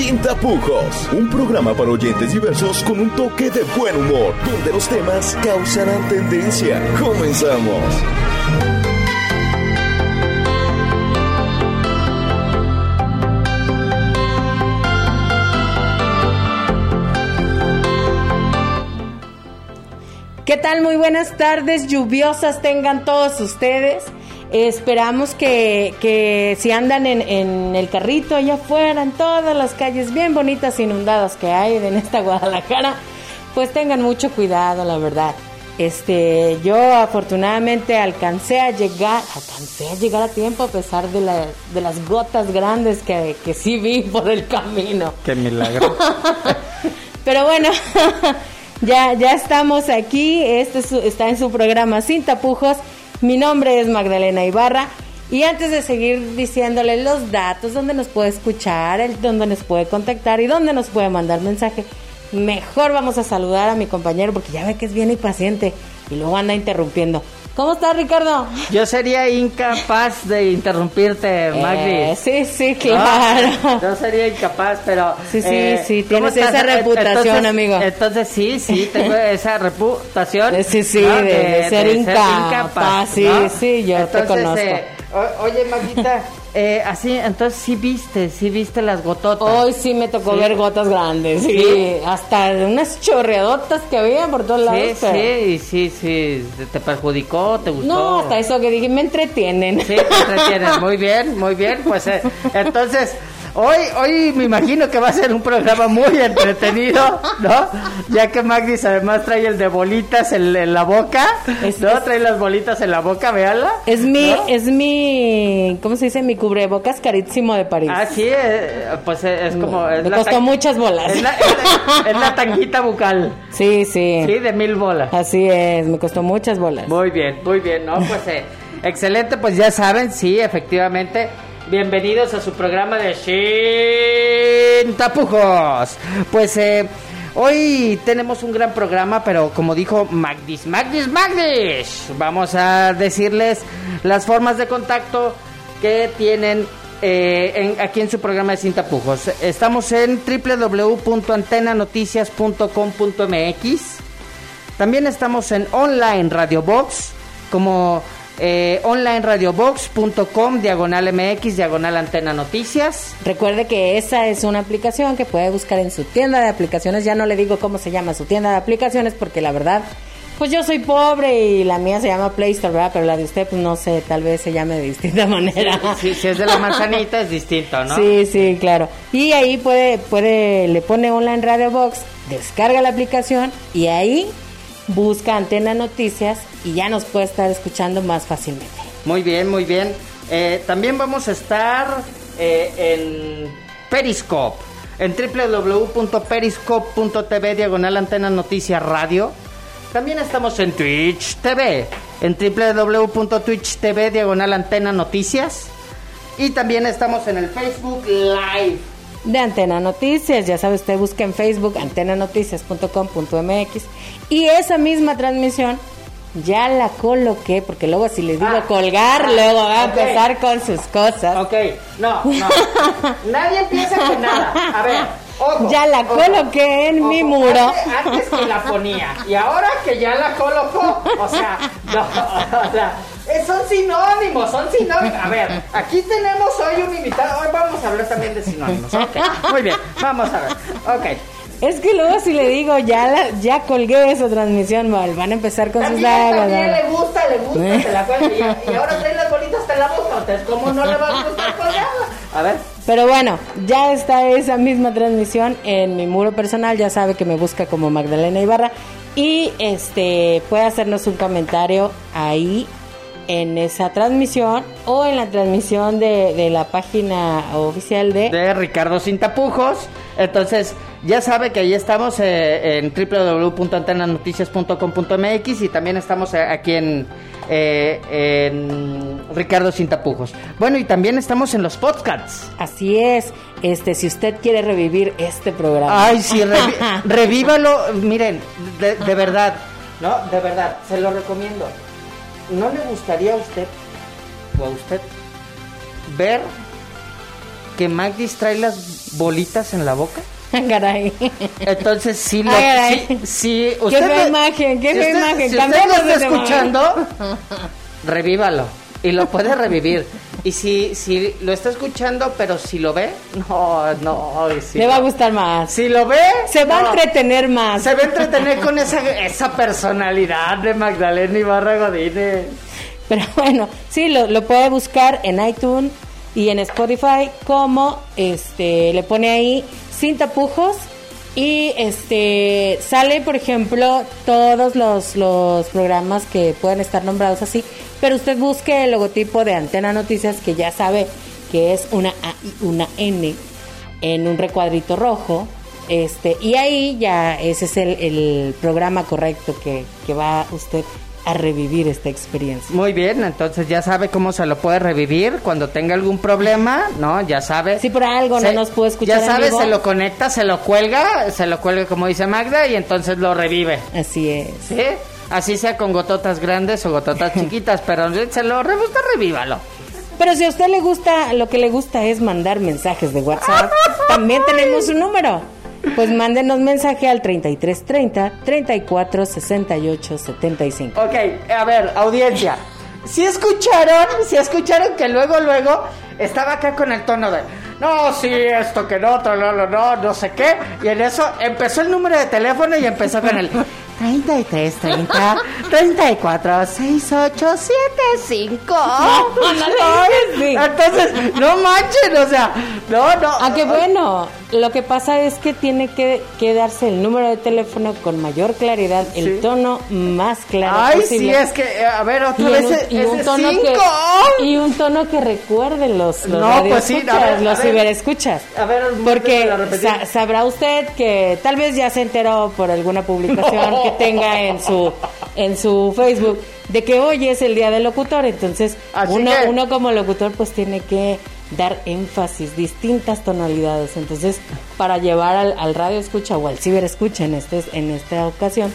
Sin Tapujos, un programa para oyentes diversos con un toque de buen humor, donde los temas causarán tendencia. Comenzamos. ¿Qué tal? Muy buenas tardes, lluviosas tengan todos ustedes. Esperamos que, que si andan en, en, el carrito allá afuera, en todas las calles bien bonitas inundadas que hay en esta Guadalajara, pues tengan mucho cuidado, la verdad. Este, yo afortunadamente alcancé a llegar, alcancé a llegar a tiempo a pesar de, la, de las gotas grandes que, que sí vi por el camino. Qué milagro. Pero bueno, ya, ya estamos aquí. Este es, está en su programa Sin Tapujos. Mi nombre es Magdalena Ibarra. Y antes de seguir diciéndole los datos, donde nos puede escuchar, el, donde nos puede contactar y donde nos puede mandar mensaje, mejor vamos a saludar a mi compañero porque ya ve que es bien impaciente y luego anda interrumpiendo. ¿Cómo estás, Ricardo? Yo sería incapaz de interrumpirte, Magdi. Eh, sí, sí, claro. ¿No? Yo sería incapaz, pero... Sí, sí, eh, sí, tienes esa reputación, entonces, amigo. Entonces, sí, sí, tengo esa reputación. Sí, sí, ¿no? de, de, de, ser, de incapaz. ser, incapaz. Sí, ¿no? sí, yo entonces, te conozco. Eh, oye, Maguita... Eh, así, entonces sí viste, sí viste las gototas. Hoy sí me tocó sí. ver gotas grandes, sí. sí. hasta unas chorreadotas que había por todos lados. Sí, sí, sí, ¿te perjudicó, te gustó? No, hasta eso que dije, me entretienen. Sí, te entretienen, muy bien, muy bien, pues eh, entonces... Hoy, hoy me imagino que va a ser un programa muy entretenido, ¿no? Ya que Magdis además trae el de bolitas en, en la boca, es, ¿no? Es, trae las bolitas en la boca, véala. Es mi, ¿no? es mi, ¿cómo se dice? Mi cubrebocas carísimo de París. Ah, sí, eh, pues es como... Es me costó muchas bolas. Es la, es, la, es la tanguita bucal. Sí, sí. Sí, de mil bolas. Así es, me costó muchas bolas. Muy bien, muy bien, ¿no? Pues eh, excelente, pues ya saben, sí, efectivamente Bienvenidos a su programa de Sin Tapujos. Pues eh, hoy tenemos un gran programa, pero como dijo Magdis, Magdis, Magdis, vamos a decirles las formas de contacto que tienen eh, aquí en su programa de Sin Tapujos. Estamos en www.antenanoticias.com.mx. También estamos en online Radio Box como eh, onlineradiobox.com, diagonal MX, diagonal antena noticias. Recuerde que esa es una aplicación que puede buscar en su tienda de aplicaciones. Ya no le digo cómo se llama su tienda de aplicaciones porque la verdad, pues yo soy pobre y la mía se llama Play Store, ¿verdad? Pero la de usted, pues no sé, tal vez se llame de distinta manera. Sí, si es de la manzanita es distinto, ¿no? Sí, sí, claro. Y ahí puede, puede, le pone Online Radio Box, descarga la aplicación y ahí busca Antena Noticias y ya nos puede estar escuchando más fácilmente. Muy bien, muy bien. Eh, también vamos a estar eh, en Periscope, en www.periscope.tv, diagonal Antena Noticias Radio. También estamos en Twitch TV, en www.twitch.tv, diagonal Antena Noticias. Y también estamos en el Facebook Live de Antena Noticias. Ya sabe usted, busca en Facebook antenanoticias.com.mx y esa misma transmisión ya la coloqué, porque luego si les digo ah, colgar, ah, luego va a empezar con sus cosas. Ok, no, no. Nadie empieza con nada. A ver, Ya la coloqué en mi muro. Antes, que la ponía. Y ahora que ya la colocó, o sea, no, o sea, son sinónimos, son sinónimos. A ver, aquí tenemos hoy un invitado. Hoy vamos a hablar también de sinónimos. Ok, muy bien, vamos a ver. Ok. Es que luego si le digo, ya la, ya colgué esa transmisión, mal, van a empezar con también, sus dagas. También le gusta, le gusta, se la cuelga. Y, y, ahora trae las bolitas hasta la boca. ¿cómo no le va a gustar colgarla? A ver. Pero bueno, ya está esa misma transmisión en mi muro personal. Ya sabe que me busca como Magdalena Ibarra. Y este puede hacernos un comentario ahí en esa transmisión o en la transmisión de, de la página oficial de... De Ricardo Sin Tapujos. Entonces, ya sabe que ahí estamos eh, en www.antenanoticias.com.mx y también estamos aquí en, eh, en Ricardo Sin Tapujos. Bueno, y también estamos en los podcasts. Así es. Este, si usted quiere revivir este programa. Ay, sí, revi revívalo. Miren, de, de verdad, ¿no? De verdad, se lo recomiendo. ¿No le gustaría a usted o a usted ver que Magdis trae las bolitas en la boca. Caray. Entonces, sí, lo, Ay, sí, sí, Qué usted fea me- imagen, qué fea imagen. Si usted lo está tema. escuchando, revívalo. Y lo puede revivir. Y si, si lo está escuchando, pero si lo ve, no, no. si Le va a gustar más. Si lo ve, Se va no. a entretener más. Se va a entretener con esa, esa personalidad de Magdalena Ibarra Godínez. Pero bueno, sí, lo, lo puede buscar en iTunes y en Spotify como este le pone ahí sin tapujos y este sale por ejemplo todos los, los programas que pueden estar nombrados así, pero usted busque el logotipo de Antena Noticias que ya sabe que es una una N en un recuadrito rojo. Este, y ahí ya ese es el, el programa correcto que, que va usted a revivir esta experiencia. Muy bien, entonces ya sabe cómo se lo puede revivir cuando tenga algún problema, ¿no? Ya sabe. Si por algo no nos pudo escuchar Ya en sabe, vivo. se lo conecta, se lo cuelga, se lo cuelga como dice Magda y entonces lo revive. Así es. ¿Sí? Así sea con gototas grandes o gototas chiquitas, pero se lo re- usted revívalo. Pero si a usted le gusta, lo que le gusta es mandar mensajes de WhatsApp, también tenemos un número. Pues mándenos mensaje al 3330 34 68 75. Ok, a ver, audiencia. Si escucharon, si escucharon que luego, luego estaba acá con el tono de no, sí, esto que no, no, no, no, no sé qué. Y en eso empezó el número de teléfono y empezó con el 33 30 34 68 75. Sí. Entonces, no manchen, o sea, no, no. Ah, qué bueno. Lo que pasa es que tiene que, que darse el número de teléfono con mayor claridad, el tono más claro Ay, posible. sí, es que, eh, a ver, otra y, vez un, y un tono que cinco. y un tono que recuerde los, los No, pues sí, a ver, a los ver. ciberescuchas. A ver, porque a sa- sabrá usted que tal vez ya se enteró por alguna publicación No. que tenga en su en su Facebook de que hoy es el día del locutor, entonces Así uno que- uno como locutor pues tiene que dar énfasis, distintas tonalidades. Entonces, para llevar al, al radio escucha o al ciberescucha en este en esta ocasión,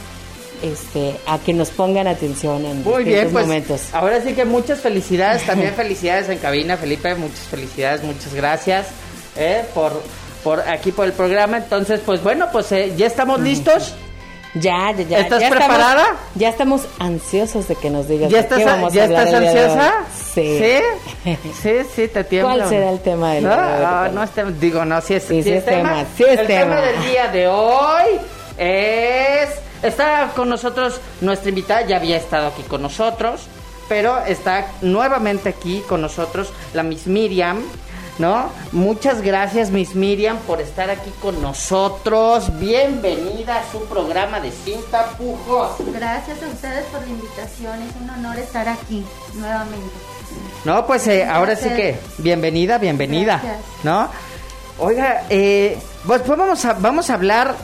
este a que nos pongan atención en Muy bien, pues momentos. ahora sí que muchas felicidades, también felicidades en cabina, Felipe, muchas felicidades, muchas gracias eh, por, por aquí por el programa. Entonces, pues bueno, pues eh, ya estamos listos. Ya, ya, ya. ¿Estás ya estamos- preparada? ya estamos ansiosos de que nos digas ¿Ya estás, qué vamos a ¿ya estás ansiosa? Sí. ¿Sí? Sí, sí, te tiembla. ¿Cuál será el tema del no, día hoy? no, no es tema, digo, no, sí es, Sí, sí sí es tema, sí es el tema. del día de hoy es... Está con nosotros nuestra invitada, ya había estado aquí con nosotros, pero está nuevamente aquí con nosotros la Miss Miriam, ¿no? Muchas gracias Miss Miriam por estar aquí con nosotros. Bienvenida a su programa de Sin Tapujos. Gracias a ustedes por la invitación, es un honor estar aquí nuevamente. No, pues eh, ahora sí que bienvenida, bienvenida, Gracias. ¿no? Oiga, eh, pues, pues vamos a vamos a hablar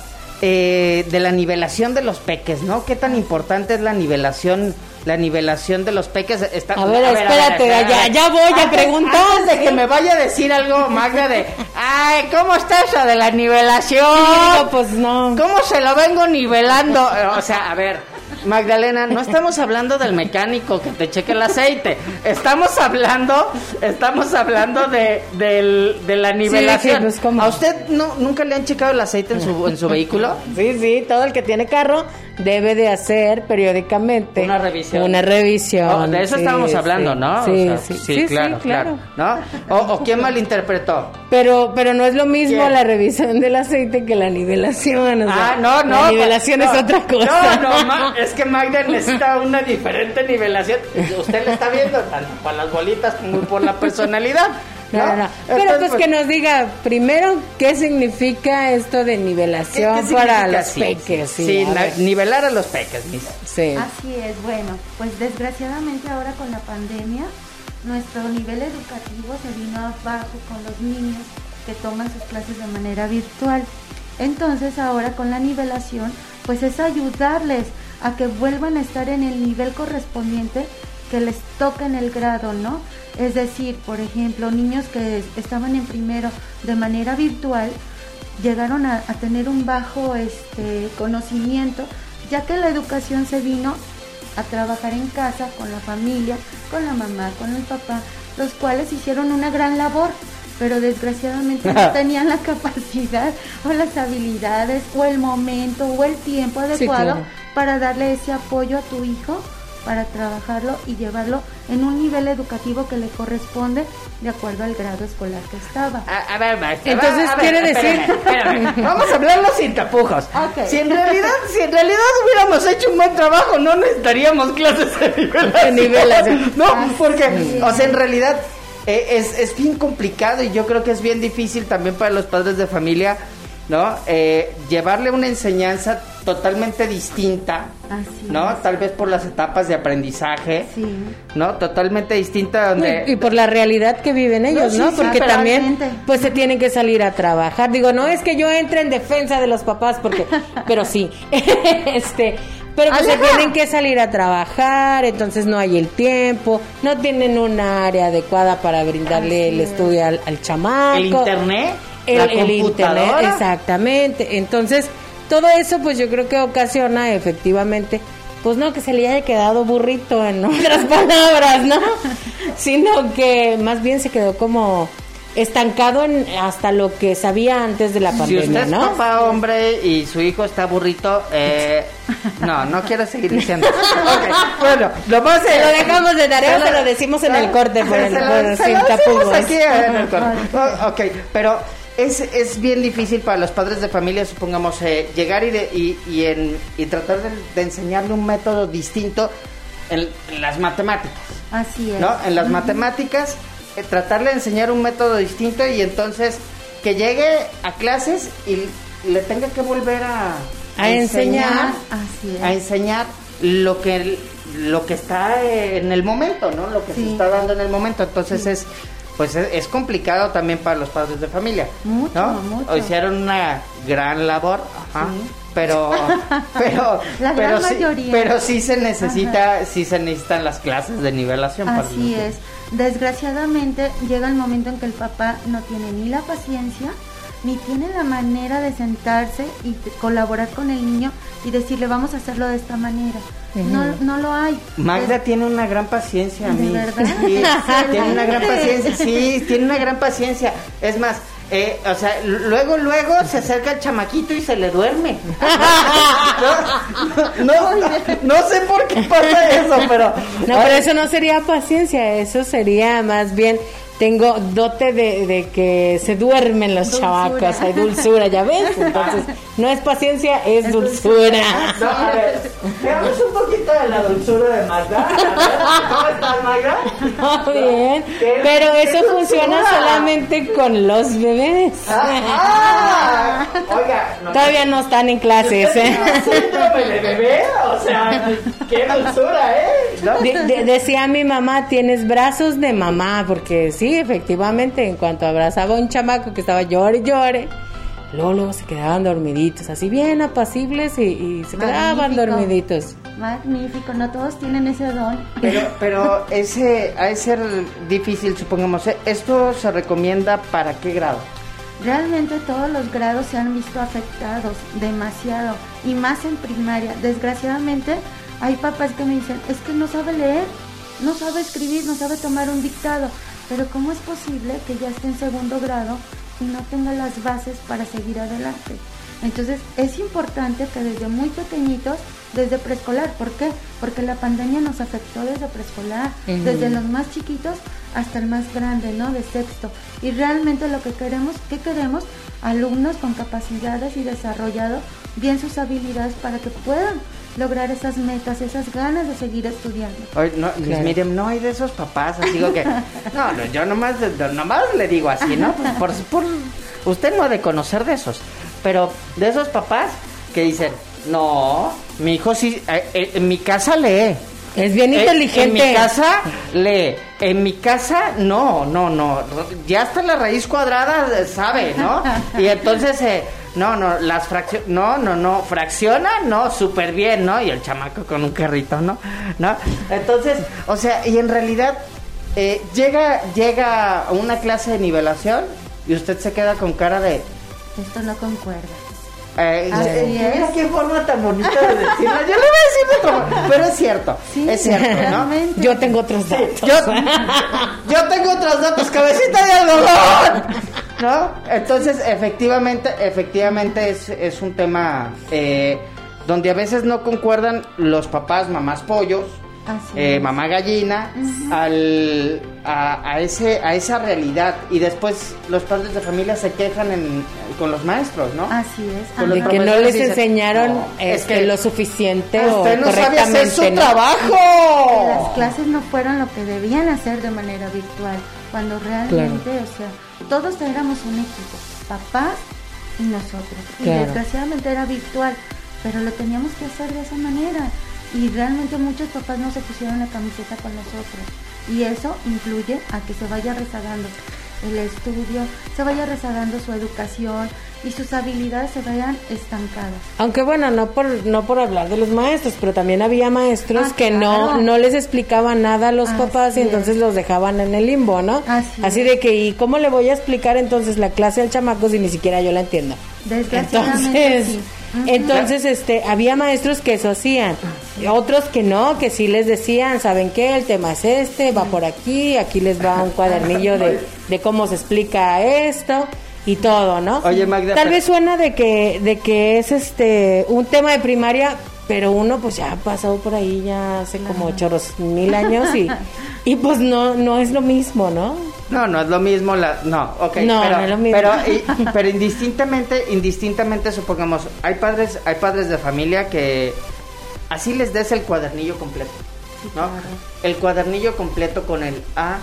eh, de la nivelación de los peques, ¿no? ¿Qué tan importante es la nivelación la nivelación de los peques? Está- A ver, espérate, ya- ya voy a preguntar. Antes de que me vaya a decir algo, Magda, de, ay, ¿cómo está eso de la nivelación? Digo, pues no. ¿Cómo se lo vengo nivelando? O sea, a ver, Magdalena, no estamos hablando del mecánico que te cheque el aceite. Estamos hablando, estamos hablando de, de la nivelación. pues. ¿A usted no, nunca le han checado el aceite en su, en su vehículo? Sí, sí, todo el que tiene carro debe de hacer periódicamente Una revisión. Una revisión. Oh, de eso sí, estábamos hablando, sí. ¿no? O Sí, sea, sí, sí, claro, claro. claro. ¿No? O, o quién malinterpretó. Pero, pero no es lo mismo ¿Quién? la revisión del aceite que la nivelación. o sea, ah, no, no. La nivelación no, es otra cosa. No, no, Ma- es que Magda necesita una diferente nivelación. Usted le está viendo tanto por las bolitas como por la personalidad. No, no, no. Pero Entonces, pues que nos diga primero qué significa esto de ¿qué- nivelación qué para significa? los Sí, peques. Sí, Sí, a nivelar a los peques, mis. Sí. Así es, bueno, pues desgraciadamente ahora con la pandemia nuestro nivel educativo se vino abajo con los niños que toman sus clases de manera virtual. Entonces ahora con la nivelación pues es ayudarles a que vuelvan a estar en el nivel correspondiente que les toca en el grado, ¿no? Es decir, por ejemplo, niños que estaban en primero de manera virtual, llegaron a, a tener un bajo este, conocimiento, ya que la educación se vino a trabajar en casa con la familia, con la mamá, con el papá, los cuales hicieron una gran labor, pero desgraciadamente no tenían la capacidad o las habilidades o el momento o el tiempo adecuado claro. Para darle ese apoyo a tu hijo para trabajarlo y llevarlo en un nivel educativo que le corresponde de acuerdo al grado escolar que estaba. A, a ver, maestra. Entonces, a quiere decir- espérame. Vamos a hablarlo sin tapujos. Si en realidad, si en realidad hubiéramos hecho un buen trabajo, no necesitaríamos clases de nivelación. De nivelación. No, Así porque, o sea, en realidad eh, es, es bien complicado y yo creo que es bien difícil también para los padres de familia, ¿no? Eh, llevarle una enseñanza totalmente distinta, Así ¿no? es. Tal vez por las etapas de aprendizaje, Sí. ¿no? Totalmente distinta donde... Y, y por la realidad que viven ellos, sí, ¿no? Porque también, pues se tienen que salir a trabajar. Digo, no es que yo entre en defensa de los papás, porque, pero sí, este, pero pues se tienen que salir a trabajar, entonces no hay el tiempo, no tienen un área adecuada para brindarle Así el es. estudio al, al chamaco. el internet, el, el internet, exactamente. Entonces, todo eso, pues yo creo que ocasiona efectivamente, pues no que se le haya quedado burrito en otras palabras, ¿no? Sino que más bien se quedó como estancado en hasta lo que sabía antes de la Si pandemia, usted es ¿no? papá hombre y su hijo está burrito, eh, no, no quiero seguir diciendo. Bueno, lo vamos a lo dejamos de tarea se lo decimos en el corte por Se el- lo- por- se sin lo tapujos. aquí en el corte. Ok, pero es, es bien difícil para los padres de familia, supongamos, eh, llegar y, de- y, y en, y tratar de, de enseñarle un método distinto en, en las matemáticas. Así es. ¿no? En las matemáticas, eh, tratarle de enseñar un método distinto y entonces que llegue a clases y le tenga que volver a, A enseñar. Así es. a enseñar lo que lo que está en el momento, ¿no? Lo que se está dando en el momento. Entonces es pues es, es complicado también para los padres de familia. Mucho, ¿no? mucho. Hicieron una gran labor, ajá, Sí. pero pero La pero gran sí, mayoría. pero sí se necesita sí se necesitan las clases de nivelación Así es. Desgraciadamente llega el momento en que el papá no tiene ni la paciencia, ni tiene la manera de sentarse y de colaborar con el niño y decirle vamos a hacerlo de esta manera. No, no lo hay. Magda Es- tiene una gran paciencia, ¿De mí. verdad? Sí, tiene una gran paciencia, sí, tiene una gran paciencia. Es más, eh, o sea, luego, luego se acerca el chamaquito y se le duerme. No, no, no, no sé por qué pasa eso, pero... No, pero eso no sería paciencia, eso sería más bien tengo dote de, de que se duermen los Dulzura. chavacos, hay dulzura, ¿ya ves? Entonces, no es paciencia, es, Es dulzura. No, a ver, veamos un poquito de la dulzura de Magda. A ver, ¿Cómo estás, Magda? Muy bien, ¿Qué- pero qué eso funciona dulzura? solamente con los bebés. Ah, ah, oiga, no, Todavía no están en clases, ¿eh? síndrome de bebé, o sea, qué dulzura, ¿eh? ¿No? De- de- decía mi mamá, tienes brazos de mamá, porque sí, efectivamente, en cuanto abrazaba a un chamaco que estaba llore y llore, luego, luego se quedaban dormiditos, así bien apacibles y, y se quedaban Magnífico. dormiditos. Magnífico, no todos tienen ese don. Pero, pero ese, ha de ser difícil, supongamos. ¿eh? ¿Esto se recomienda para qué grado? Realmente todos los grados se han visto afectados demasiado y más en primaria. Desgraciadamente hay papás que me dicen, es que no sabe leer, no sabe escribir, no sabe tomar un dictado. Pero ¿cómo es posible que ya esté en segundo grado y no tenga las bases para seguir adelante? Entonces es importante que desde muy pequeñitos, desde preescolar, ¿por qué? Porque la pandemia nos afectó desde preescolar, desde los más chiquitos hasta el más grande, ¿no? De sexto. Y realmente lo que queremos, ¿qué queremos? Alumnos con capacidades y desarrollado bien sus habilidades para que puedan lograr esas metas, esas ganas de seguir estudiando. Oye, no, Claro. Miriam, no hay de esos papás, así que... No, no, yo nomás, nomás le digo así, ¿no? Por, por- usted no ha de conocer de esos, pero de esos papás que dicen, no, mi hijo sí, eh, eh, en mi casa lee. Es bien Eh, inteligente. En mi casa lee. En mi casa no, no, no. Ya hasta la raíz cuadrada sabe, ¿no? Y entonces, eh, no, no, las fracciones, no, no, no, fracciona, no, súper bien, ¿no? Y el chamaco con un carrito, ¿no? ¿No? Entonces, o sea, y en realidad eh, llega, llega a una clase de nivelación y usted se queda con cara de, Esto no concuerda. Eh, Así eh, es. mira qué forma tan bonita de decirlo. Yo le voy a decir forma, pero es cierto, Sí, es cierto, ¿no? Yo tengo otros datos. Yo, yo tengo otros datos, cabecita de algodón. ¿No? Entonces, efectivamente, efectivamente es, es un tema eh, donde a veces no concuerdan los papás, mamás pollos, eh, mamá gallina, al, a, a ese, a esa realidad. Y después los padres de familia se quejan en- con los maestros, ¿no? Así es. Con los que no les dicen, enseñaron "No, es que lo suficiente o Usted no sabe hacer su. ¿no? trabajo. Las clases no fueron lo que debían hacer de manera virtual, cuando realmente, o sea, todos éramos un equipo, papás y nosotros. Y Claro. desgraciadamente era virtual, pero lo teníamos que hacer de esa manera. Y realmente muchos papás no se pusieron la camiseta con nosotros. Y eso influye a que se vaya rezagando el estudio, se vaya rezagando su educación y sus habilidades se vayan estancadas. Aunque bueno, no por no por hablar de los maestros, pero también había maestros Ah, que no claro. no les explicaban nada a los Así papás y es. entonces los dejaban en el limbo, ¿no? Así de que y cómo le voy a explicar entonces la clase al chamaco si ni siquiera yo la entiendo. Desgraciadamente Entonces, sí. Entonces este había maestros que eso hacían, otros que no, que sí les decían, ¿saben qué? El tema es este, va por aquí, aquí les va un cuadernillo de, de cómo se explica esto y todo, ¿no? Oye, Magda, Tal vez suena de que de que es este un tema de primaria, pero uno pues ya ha pasado por ahí ya hace como chorros mil años y y pues no no es lo mismo, ¿no? No, no es lo mismo la no, ok, No, pero, no es lo mismo. pero, indistintamente, indistintamente supongamos, hay padres, hay padres de familia que así les des el cuadernillo completo, ¿no? El cuadernillo completo con el A,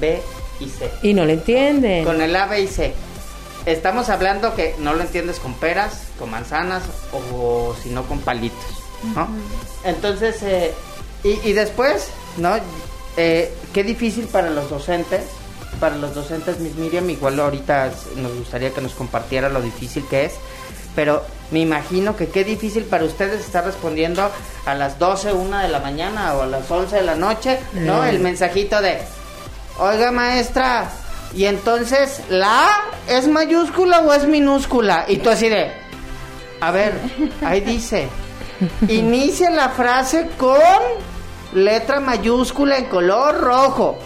B y C. Y no lo entienden. Con el A, B y C. Estamos hablando que no lo entiendes con peras, con manzanas o, si no con palitos, ¿no? Entonces, eh, y, y después, ¿no? Eh, qué difícil para los docentes, para los docentes, Miss Miriam, igual ahorita nos gustaría que nos compartiera lo difícil que es, pero me imagino que qué difícil para ustedes estar respondiendo a las 12, 1 de la mañana o a las 11 de la noche, ¿no? Mm. El mensajito de, oiga maestra, y entonces, ¿la A es mayúscula o es minúscula? Y tú así de, a ver, ahí dice, inicia la frase con letra mayúscula en color rojo,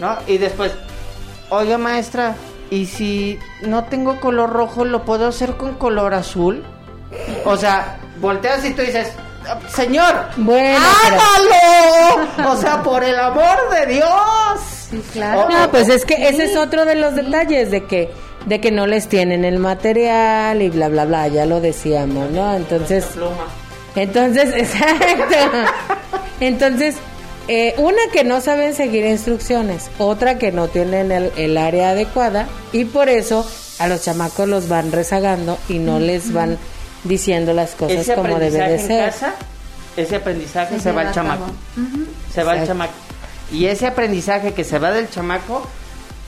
¿no? Y después, oiga maestra, ¿y si no tengo color rojo, lo puedo hacer con color azul? O sea, volteas y tú dices, señor, Bueno, pero- ¡hágalo! O sea, por el amor de Dios. Sí, claro. Oh, No, pues es que ese es otro de los detalles de que de que no les tienen el material y bla bla bla, ya lo decíamos, ¿no? Entonces, Pluma. entonces, exacto. Entonces, eh, una que no saben seguir instrucciones, otra que no tienen el, el área adecuada y por eso a los chamacos los van rezagando y no les van diciendo las cosas ese como debe aprendizaje de en ser. casa, ese aprendizaje se, Se va al chamaco. Se va al chamaco. Y ese aprendizaje que se va del chamaco,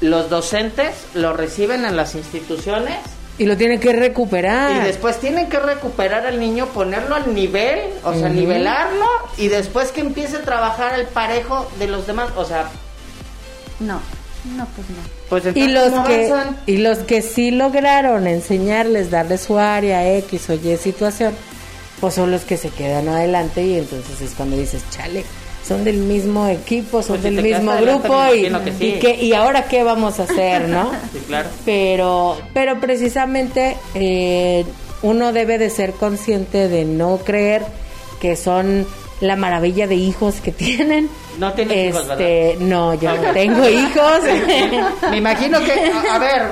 los docentes lo reciben en las instituciones Y lo tienen que recuperar. y después tienen que recuperar al niño, ponerlo al nivel, o sea, nivelarlo y después que empiece a trabajar al parejo de los demás, o sea, No, no, pues no. pues Y entonces, los ¿cómo que avanzan? y los que sí lograron enseñarles, darles su área X o Y situación, pues son los que se quedan adelante y entonces es cuando dices, chale, son del mismo equipo, son Pues si del mismo grupo y, que sí. y, que- y ahora qué vamos a hacer, ¿no? Sí, claro. Pero, pero precisamente eh, uno debe de ser consciente de no creer que son la maravilla de hijos que tienen. No tienes hijos, este, No, yo no tengo hijos. Me imagino que, a, a ver,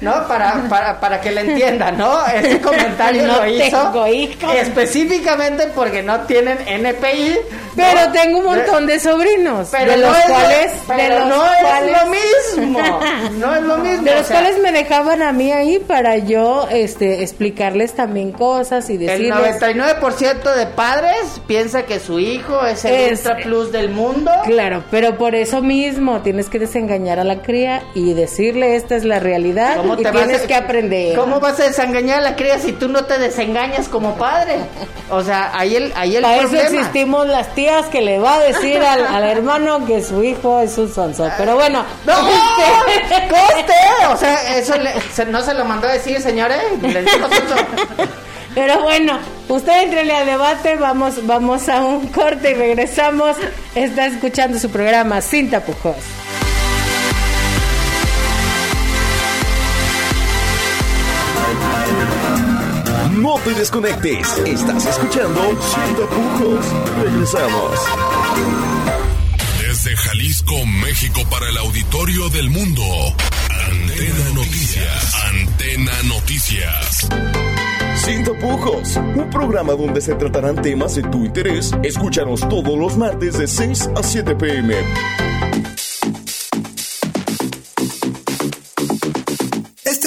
¿no? Para, para, para que le entienda, ¿no? Este comentario No lo hizo hijos. específicamente porque no tienen NPI. ¿no? Pero tengo un montón de sobrinos, Pero de no los es, cuales, pero de los no cuales, es lo mismo. No es lo mismo. de o los sea, cuales me dejaban a mí ahí para yo, este, explicarles también cosas y el decirles. 99% de padres piensa que su hijo es el Es- ultra plus del mundo. Claro, pero por eso mismo tienes que desengañar a la cría y decirle esta es la realidad ¿Cómo y te vas tienes a- que aprender. ¿Cómo vas a desengañar a la cría si tú no te desengañas como padre? O sea, ahí el, ahí el Para eso problema. existimos las tías que le va a decir al, al hermano que su hijo es un sonso. Pero bueno, ¡No! este- ¡Coste! O sea, eso le- se- no se lo mandó a decir, señores. Le dijo Sonso. Pero bueno, usted entrele al debate, vamos, vamos a un corte y regresamos. Está escuchando su programa Sin Tapujos. No te desconectes. Estás escuchando Sin Tapujos. Regresamos. Desde Jalisco, México, para el auditorio del mundo. Antena Noticias. Antena Noticias. Sin tapujos, un programa donde se tratarán temas de tu interés. Escúchanos todos los martes de 6 a 7 pm.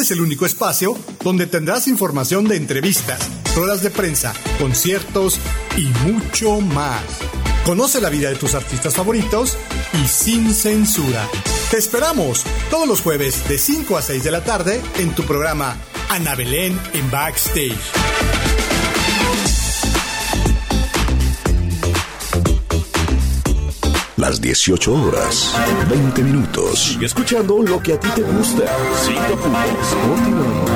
Es el único espacio donde tendrás información de entrevistas, ruedas de prensa, conciertos y mucho más. Conoce la vida de tus artistas favoritos y sin censura. Te esperamos todos los jueves de 5 a 6 de la tarde en tu programa Ana Belén en Backstage. Las 18 horas, 20 minutos. Sigue escuchando lo que a ti te gusta. Sin tapujos. Continuamos.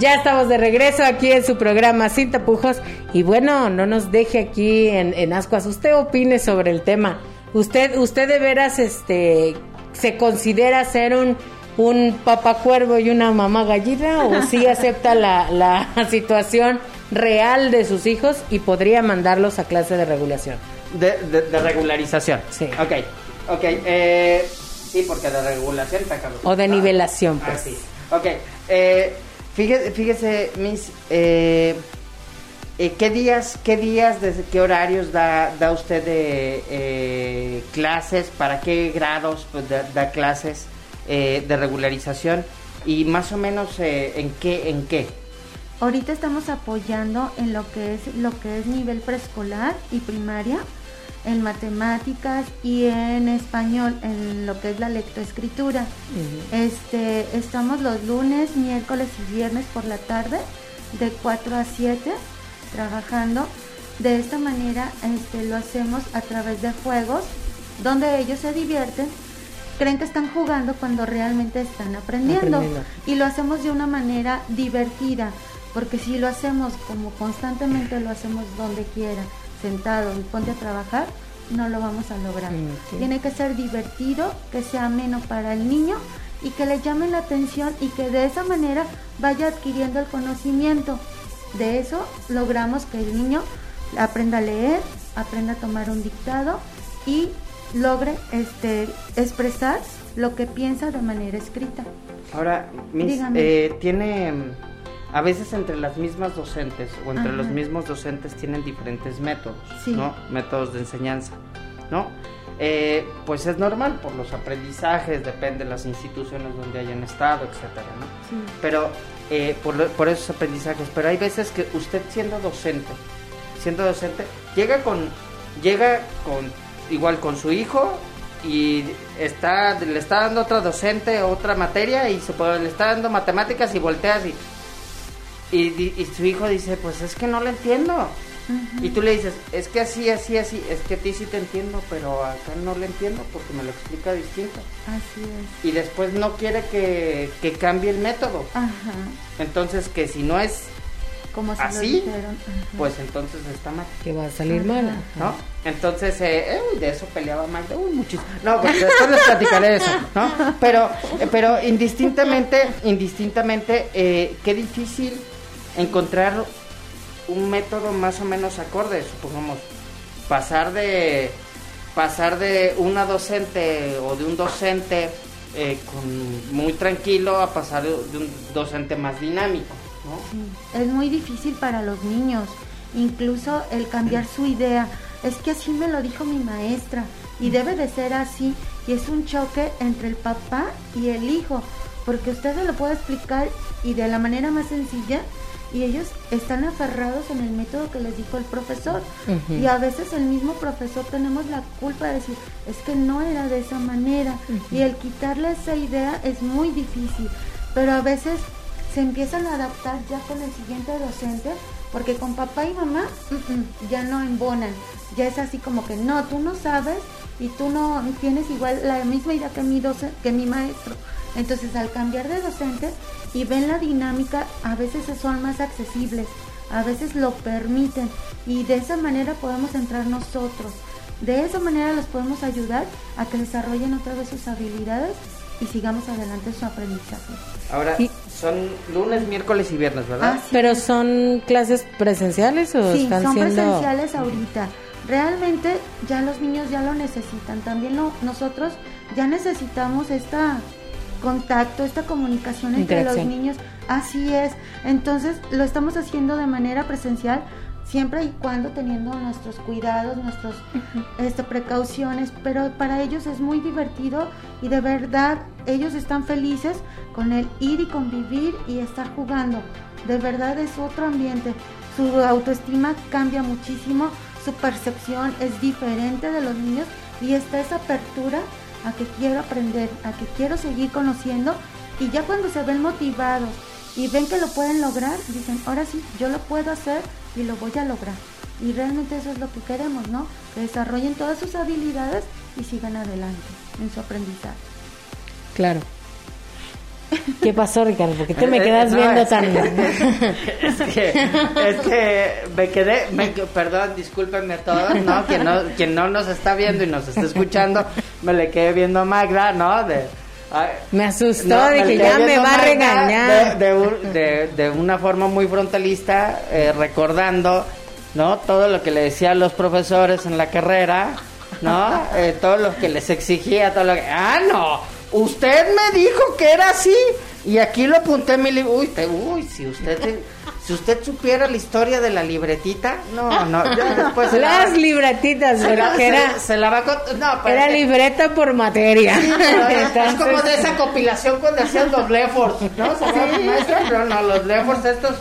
Ya estamos de regreso aquí en su programa Sin Tapujos. Y bueno, no nos deje aquí en, en ascuas. Usted opine sobre el tema. Usted, usted de veras, este, se considera ser un, un papá cuervo y una mamá gallina o sí acepta la, la situación real de sus hijos y podría mandarlos a clase de regulación. De, de- de regularización. Sí. Ok, ok. Eh, sí, porque de regulación está cabrón. O de Ah, nivelación, pues. Así. Ok. Eh, fíjese, fíjese, Miss. Eh, eh, ¿Qué días, qué días, desde qué horarios da, da usted de eh, clases? ¿Para qué grados pues, da, da clases eh, de regularización? Y más o menos eh, en qué, en qué. Ahorita estamos apoyando en lo que es lo que es nivel preescolar y primaria, en matemáticas y en español, en lo que es la lectoescritura. Este, estamos los lunes, miércoles y viernes por la tarde de 4 a 7 trabajando. De esta manera este, lo hacemos a través de juegos donde ellos se divierten, creen que están jugando cuando realmente están aprendiendo. Aprendiendo. Y lo hacemos de una manera divertida, porque si lo hacemos como constantemente lo hacemos donde quiera, sentado y ponte a trabajar, no lo vamos a lograr. Tiene que ser divertido, que sea ameno para el niño y que le llame la atención y que de esa manera vaya adquiriendo el conocimiento. De eso logramos que el niño aprenda a leer, aprenda a tomar un dictado y logre este, expresar lo que piensa de manera escrita. Ahora, Dígame. eh, tiene. A veces entre las mismas docentes o entre Ajá. los mismos docentes tienen diferentes métodos, Sí. ¿no? Métodos de enseñanza, ¿no? Eh, pues es normal por los aprendizajes, depende de las instituciones donde hayan estado, etcétera, ¿no? Sí. Pero eh, por, lo- por esos aprendizajes, pero hay veces que usted siendo docente, siendo docente, llega con, llega con, igual con su hijo y está, le está dando otra docente otra materia y se puede- le está dando matemáticas y volteas y, y, y su hijo dice, pues es que no lo entiendo. Y tú le dices, es que así, así, así, es que a ti sí te entiendo, pero acá no lo entiendo porque me lo explica distinto. Así es. Y después no quiere que, que cambie el método. Ajá. Entonces, que si no es, Como se ¿Así? lo dijeron. Ajá. pues entonces está mal, Que va a salir mal. ¿no? Entonces, eh, eh, uy, de eso peleaba Magda, uy, muchísimo. No, pues después les platicaré de eso, ¿no? Pero, eh, pero indistintamente, indistintamente, eh, qué difícil encontrar un método más o menos acorde, supongamos, pasar de pasar de una docente o de un docente eh, con, muy tranquilo a pasar de un docente más dinámico, Es muy difícil para los niños, incluso el cambiar su idea. Es que así me lo dijo mi maestra y debe de ser así. Y es un choque entre el papá y el hijo, porque usted se lo puede explicar y de la manera más sencilla y ellos están aferrados en el método que les dijo el profesor. Y a veces el mismo profesor tenemos la culpa de decir, es que no era de esa manera. Y el quitarle esa idea es muy difícil. Pero a veces se empiezan a adaptar ya con el siguiente docente, porque con papá y mamá ya no embonan. Ya es así como que no, tú no sabes y tú no tienes igual la misma idea que mi, doce, que mi maestro. Entonces al cambiar de docente y ven la dinámica, a veces son más accesibles, a veces lo permiten y de esa manera podemos entrar nosotros. De esa manera los podemos ayudar a que desarrollen otra vez sus habilidades y sigamos adelante su aprendizaje. Ahora, son lunes, miércoles y viernes, ¿verdad? Ah, sí. ¿Pero son clases presenciales o Sí, están son siendo...? presenciales ahorita. Realmente ya los niños ya lo necesitan. También lo- nosotros ya necesitamos esta contacto, esta comunicación entre los niños. Así es. Entonces lo estamos haciendo de manera presencial siempre y cuando teniendo nuestros cuidados, nuestras este, precauciones, pero para ellos es muy divertido y de verdad ellos están felices con el ir y convivir y estar jugando. De verdad es otro ambiente. Su autoestima cambia muchísimo, su percepción es diferente de los niños y está esa apertura a que quiero aprender, a que quiero seguir conociendo y ya cuando se ven motivados y ven que lo pueden lograr, dicen, ahora sí, yo lo puedo hacer y lo voy a lograr. Y realmente eso es lo que queremos, ¿no? Que desarrollen todas sus habilidades y sigan adelante en su aprendizaje. Claro. ¿Qué pasó, Ricardo? ¿Por qué te me Eh, quedas no, viendo es tan...? Es que, es que me quedé, me- perdón, discúlpenme a todos, ¿no? Quien, no, quien no nos está viendo y nos está escuchando, me le quedé viendo a Magda, ¿no? De, ay, Me asustó, no, dije, le ya me va a regañar. De, de un- de- de una forma muy frontalista, eh, recordando, ¿no? Todo lo que le decía a los profesores en la carrera, ¿no? Eh, todo lo que les exigía, todo lo que... ¡Ah, no! Usted me dijo que era así. Y aquí lo apunté en mi libro. Uy, te- uy, si usted, si usted supiera la historia de la libretita, no, no, ya después se la, Las libretitas, porque se- era, se la va a cont- no, pero era es que- libreta por materia. pero es- es como de esa compilación cuando hacían los Lefors, ¿no? ¿Se maestra? Pero no, los Lefors estos,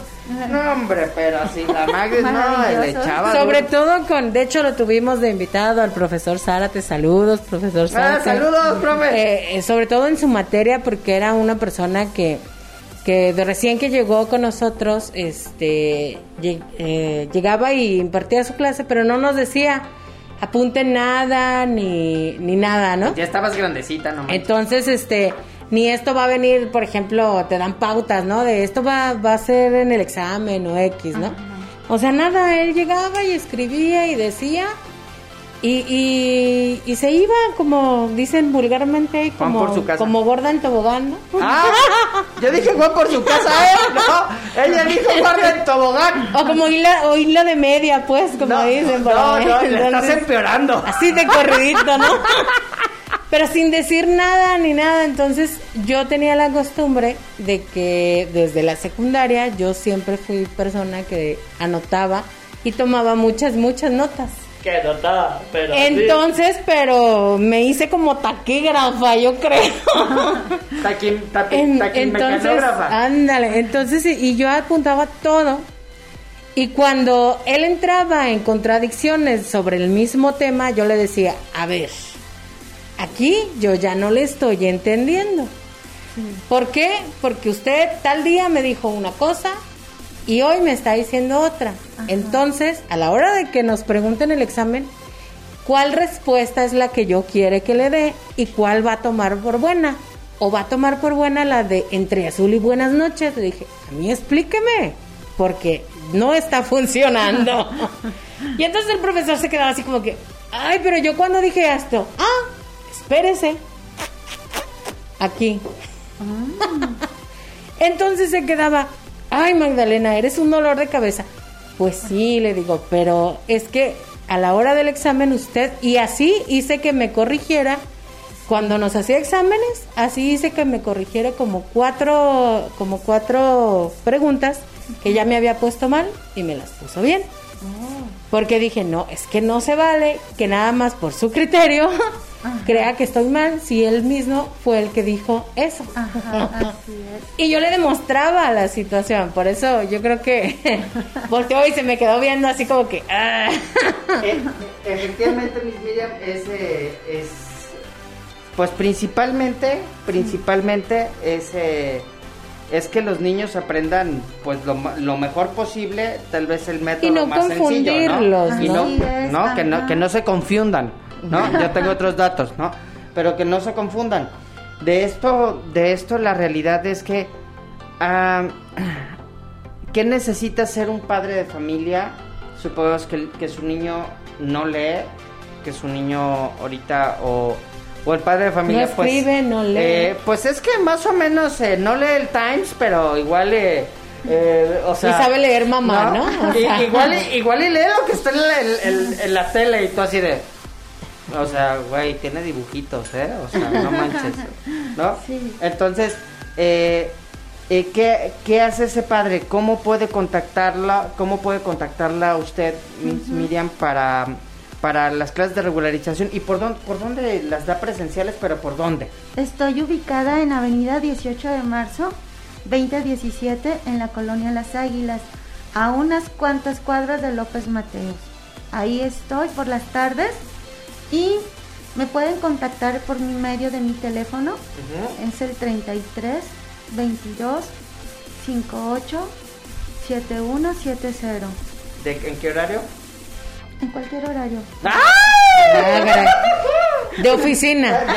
no hombre, pero así la Magda no, le echaba Sobre duro. todo con, de hecho lo tuvimos de invitado al profesor Zárate, saludos, profesor Ah, Zárate. saludos, profe. Eh, eh, sobre todo en su materia porque era una persona que, que de recién que llegó con nosotros, este, eh, llegaba y impartía su clase, pero no nos decía apunten nada ni, ni nada, ¿no? Ya estabas grandecita, no manches. Entonces, este, ni esto va a venir, por ejemplo, te dan pautas, ¿no? De esto va, va a ser en el examen o X, ¿no? O sea, nada, él llegaba y escribía y decía y, y, y se iba como dicen vulgarmente, como, por su casa. como gorda en tobogán, ¿no? Ah, yo dije Juan por su casa, ¿eh? No, ella dijo guarda en tobogán. O como hila, o hila de media, pues, como no, dicen por no, ahí. no, le estás empeorando. Así de corridito, ¿no? Pero sin decir nada ni nada. Entonces yo tenía la costumbre de que desde la secundaria yo siempre fui persona que anotaba y tomaba muchas, muchas notas. Que nota, pero Entonces, pero me hice como taquígrafa, yo creo. Taquín, taquín, En- taquín entonces, ándale, entonces, y- y yo apuntaba todo. Y cuando él entraba en contradicciones sobre el mismo tema, yo le decía, a ver, aquí yo ya no le estoy entendiendo. ¿Por qué? Porque usted tal día me dijo una cosa y hoy me está diciendo otra. Entonces, a la hora de que nos pregunten el examen, ¿cuál respuesta es la que yo quiere que le dé y cuál va a tomar por buena? ¿O va a tomar por buena la de entre azul y buenas noches? Le dije, a mí explíqueme, porque no está funcionando. y entonces el profesor se quedaba así como que, ay, pero yo cuando dije esto, ah, espérese, aquí. Entonces se quedaba, ay Magdalena, eres un dolor de cabeza. Pues sí, le digo, pero es que a la hora del examen usted, y así hice que me corrigiera, cuando nos hacía exámenes, así hice que me corrigiera como cuatro, como cuatro preguntas que ya me había puesto mal y me las puso bien. Porque dije, no, es que no se vale que nada más por su criterio crea que estoy mal si él mismo fue el que dijo eso. Ajá, así es. Y yo le demostraba la situación, por eso yo creo que volteó y se me quedó viendo así como que... ah. Eh, efectivamente, Miss Miriam, es, eh, es pues principalmente, principalmente es, eh, es que los niños aprendan pues lo, lo mejor posible, tal vez el método Y no más sencillo, ¿no? Y no, ¿no? Que no que no se confundan, ¿no? Yo tengo otros datos, ¿no? Pero que no se confundan. De esto, de esto la realidad es que ah, ¿qué necesita ser un padre de familia? Supongamos que, que su niño no lee, que su niño ahorita o, o el padre de familia No pues escribe, no lee. eh, pues es que más o menos eh, no lee el Times, pero igual eh, eh, o sea, sabe leer mamá, ¿no? O I- sea. igual, y- igual y lee lo que está en la, en- en- en la tele y tú así de o sea, güey, tiene dibujitos, ¿eh? O sea, no manches, ¿no? Sí. Entonces, eh, eh, ¿qué, ¿qué hace ese padre? ¿Cómo puede contactarla? ¿Cómo puede contactarla usted, Miss Miriam, para, para las clases de regularización? ¿Y por dónde, por dónde las da presenciales, pero por dónde? Estoy ubicada en Avenida 18 de Marzo, 2017, en la colonia Las Águilas, a unas cuantas cuadras de López Mateos. Ahí estoy por las tardes y me pueden contactar por mi medio de mi teléfono. Es el 33 22 58 7170. ¿De, ¿En qué horario? En cualquier horario. Ah, caray. De oficina.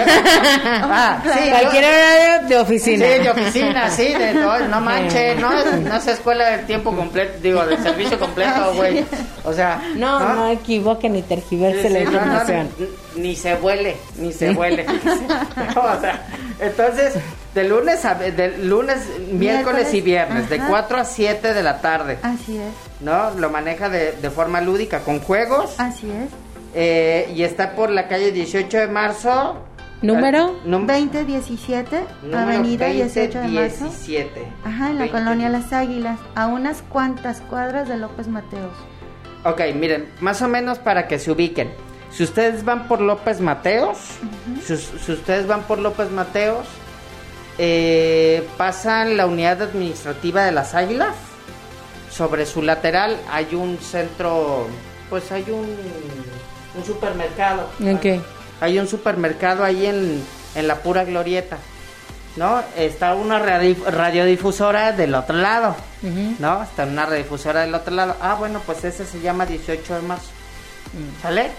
Ah, sí, Cualquier horario de oficina. Sí, de oficina, sí, de todo, no manches, no, no es escuela del tiempo completo, digo, del servicio completo, güey. O sea, No, no equivoque ni tergiverse Sí, la sí, no, no, información. Ni- se vuele, ni se vuele. No, o sea, entonces, de lunes a de lunes, miércoles y Miércoles, viernes, de ajá. 4 a 7 de la tarde, Así es, ¿no? Lo maneja de, de forma lúdica, con juegos, así es. eh, y está por la calle 18 de marzo. ¿Número? Eh, num- 2017, número Avenida 18 de marzo. 17. Ajá, en la 20. colonia Las Águilas, a unas cuantas cuadras de López Mateos. Ok, miren, más o menos para que se ubiquen. Si ustedes van por López Mateos, si, si ustedes van por López Mateos, eh, pasan la unidad administrativa de las Águilas. Sobre su lateral hay un centro, pues hay un, un supermercado. ¿En qué? Hay un supermercado ahí en, en la pura glorieta. ¿No? Está una radi- radiodifusora del otro lado. ¿no? Está una redifusora del otro lado. Ah, bueno, pues ese se llama 18 de marzo. ¿Sale?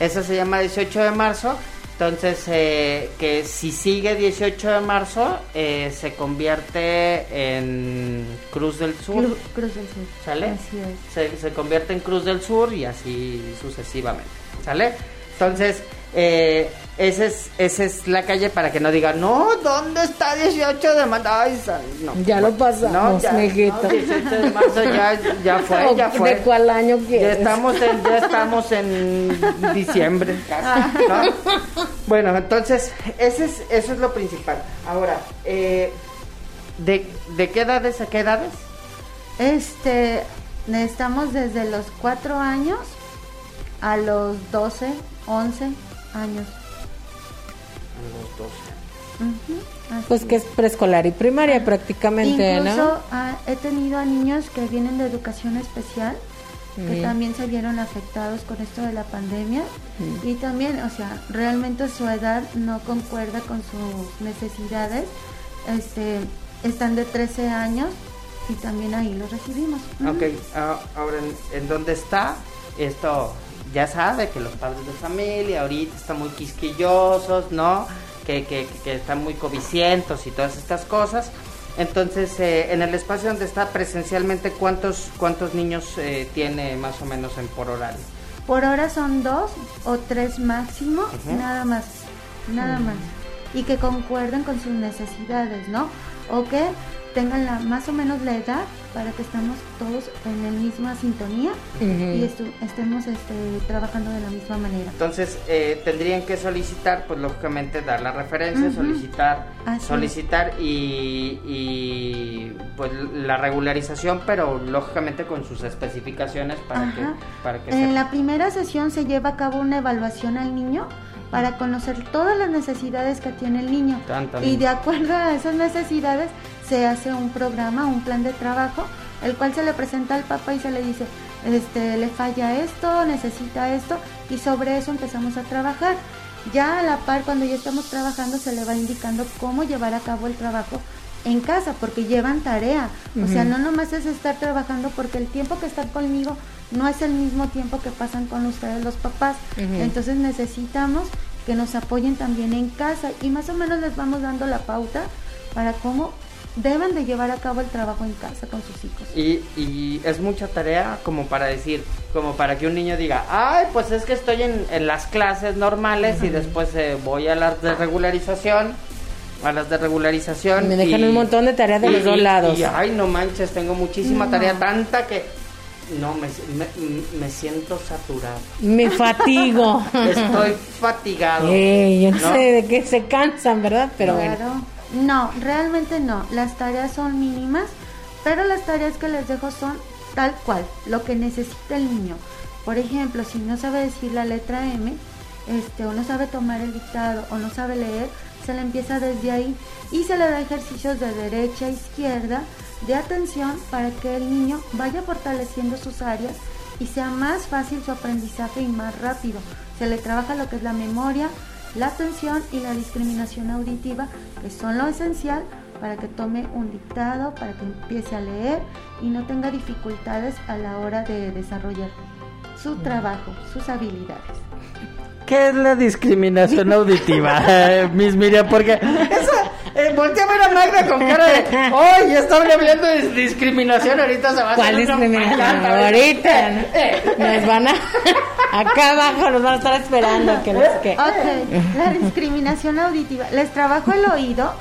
Ese se llama 18 de marzo. Entonces, eh, que si sigue 18 de marzo, eh, se convierte en Cruz del Sur. Cru- Cruz del Sur. ¿Sale? Así es. Se, se convierte en Cruz del Sur y así sucesivamente. ¿Sale? Entonces, eh, esa es, esa es la calle para que no digan, no, ¿dónde está 18 de marzo? Ay, no. Ya lo pasamos, ya, mijito. no, 18 de marzo ya, ya fue, ya fue. ¿De cuál año Ya quieres? estamos en, ya estamos en diciembre casi, ¿no? Bueno, entonces, ese es, eso es lo principal. Ahora, eh, ¿de, ¿de qué edades a qué edades? Este, estamos desde los 4 años a los 12, 11 años. Ujú, así Pues que es preescolar y primaria prácticamente, Incluso ¿no? ah, he tenido a niños que vienen de educación especial que Mm. también se vieron afectados con esto de la pandemia Mm. y también, o sea, realmente su edad no concuerda con sus necesidades. Este, están de 13 años y también ahí los recibimos. Ok, ah, ahora, ¿en, en dónde está? Esto ya sabe que los padres de familia ahorita están muy quisquillosos, ¿no? Que, que, que están muy covicientos y todas estas cosas. Entonces, eh, en el espacio donde está presencialmente, ¿cuántos, cuántos niños eh, tiene más o menos en por horario? Por hora son dos o tres máximo, nada más, nada más. Y que concuerden con sus necesidades, ¿no? O que tengan la, más o menos la edad para que estemos todos en la misma sintonía y estu- estemos este, trabajando de la misma manera. Entonces, eh, tendrían que solicitar, pues lógicamente, dar la referencia, solicitar, Así es. solicitar y, y, pues la regularización, pero lógicamente con sus especificaciones para que, para que En la primera sesión se lleva a cabo una evaluación al niño para conocer todas las necesidades que tiene el niño. Y de acuerdo a esas necesidades se hace un programa, un plan de trabajo, el cual se le presenta al papá y se le dice, este, le falla esto, necesita esto, y sobre eso empezamos a trabajar. Ya a la par, cuando ya estamos trabajando, se le va indicando cómo llevar a cabo el trabajo en casa, porque llevan tarea. O sea, no nomás es estar trabajando porque el tiempo que están conmigo no es el mismo tiempo que pasan con ustedes los papás. Entonces necesitamos que nos apoyen también en casa y más o menos les vamos dando la pauta para cómo deben de llevar a cabo el trabajo en casa con sus hijos. Y, y es mucha tarea como para decir, como para que un niño diga, ay, pues es que estoy en, en las clases normales y después eh, voy a las de regularización, a las de regularización. Me dejan y- un montón de tareas de y- los dos lados. Y, ay, no manches, tengo muchísima No. tarea, tanta que... No, me, me, me siento saturado. Me fatigo. Estoy fatigado. Ey, yo no, ¿no? sé de qué se cansan, ¿verdad? Pero bueno. No, realmente no. Las tareas son mínimas, pero las tareas que les dejo son tal cual, lo que necesita el niño. Por ejemplo, si no sabe decir la letra M, este, o no sabe tomar el dictado, o no sabe leer, se le empieza desde ahí y se le da ejercicios de derecha a izquierda de atención para que el niño vaya fortaleciendo sus áreas y sea más fácil su aprendizaje y más rápido. Se le trabaja lo que es la memoria, la atención y la discriminación auditiva, que son lo esencial para que tome un dictado, para que empiece a leer y no tenga dificultades a la hora de desarrollar su trabajo, sus habilidades. ¿Qué es la discriminación auditiva, eh, Miss Miriam? Porque esa, eh, voltea a ver a Magda con cara de, ¡ay, ya estaba hablando de discriminación! Ahorita se va a ¿Cuál discriminación? Ahorita Eh, eh. nos van a. Acá abajo nos van a estar esperando. Que no sé qué. Ok, la discriminación auditiva. Les trabajo el oído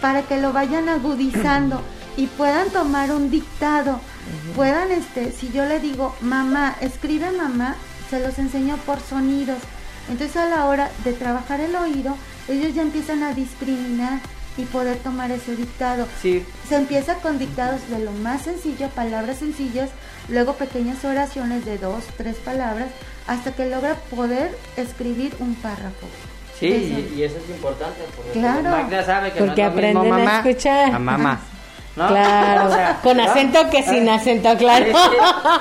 para que lo vayan agudizando y puedan tomar un dictado. Puedan, este, si yo le digo, mamá, escribe mamá, se los enseño por sonidos. Entonces a la hora de trabajar el oído, ellos ya empiezan a discriminar y poder tomar ese dictado. Sí, Se empieza con dictados de lo más sencillo, palabras sencillas, luego pequeñas oraciones de dos, tres palabras, hasta que logra poder escribir un párrafo. sí, Eso. y, y eso es importante. Porque Claro. Magda sabe que Porque no es lo mismo aprenden a mamá escuchar. A mamá. ¿no? Claro. O sea, Con ¿no? acento que sin acento, claro.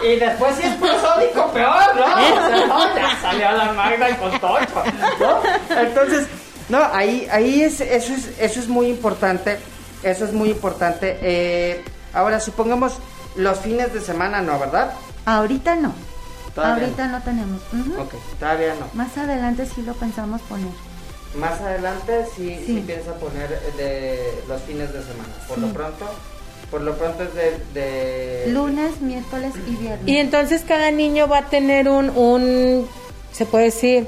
Y, y después si es prosódico, peor, ¿no? O sea, no, ya salió la Magda con tocho, ¿no? Entonces, no, ahí, ahí es, eso es, eso es muy importante, eso es muy importante. Eh, ahora, supongamos, los fines de semana no, ¿verdad? Ahorita no. Todavía Ahorita no, tenemos. Ok, todavía no. Más adelante sí lo pensamos poner. Más adelante sí, sí. Sí. piensa poner de los fines de semana. Por lo pronto, por lo pronto es de... de Lunes, miércoles y viernes. Y entonces cada niño va a tener un, un se puede decir,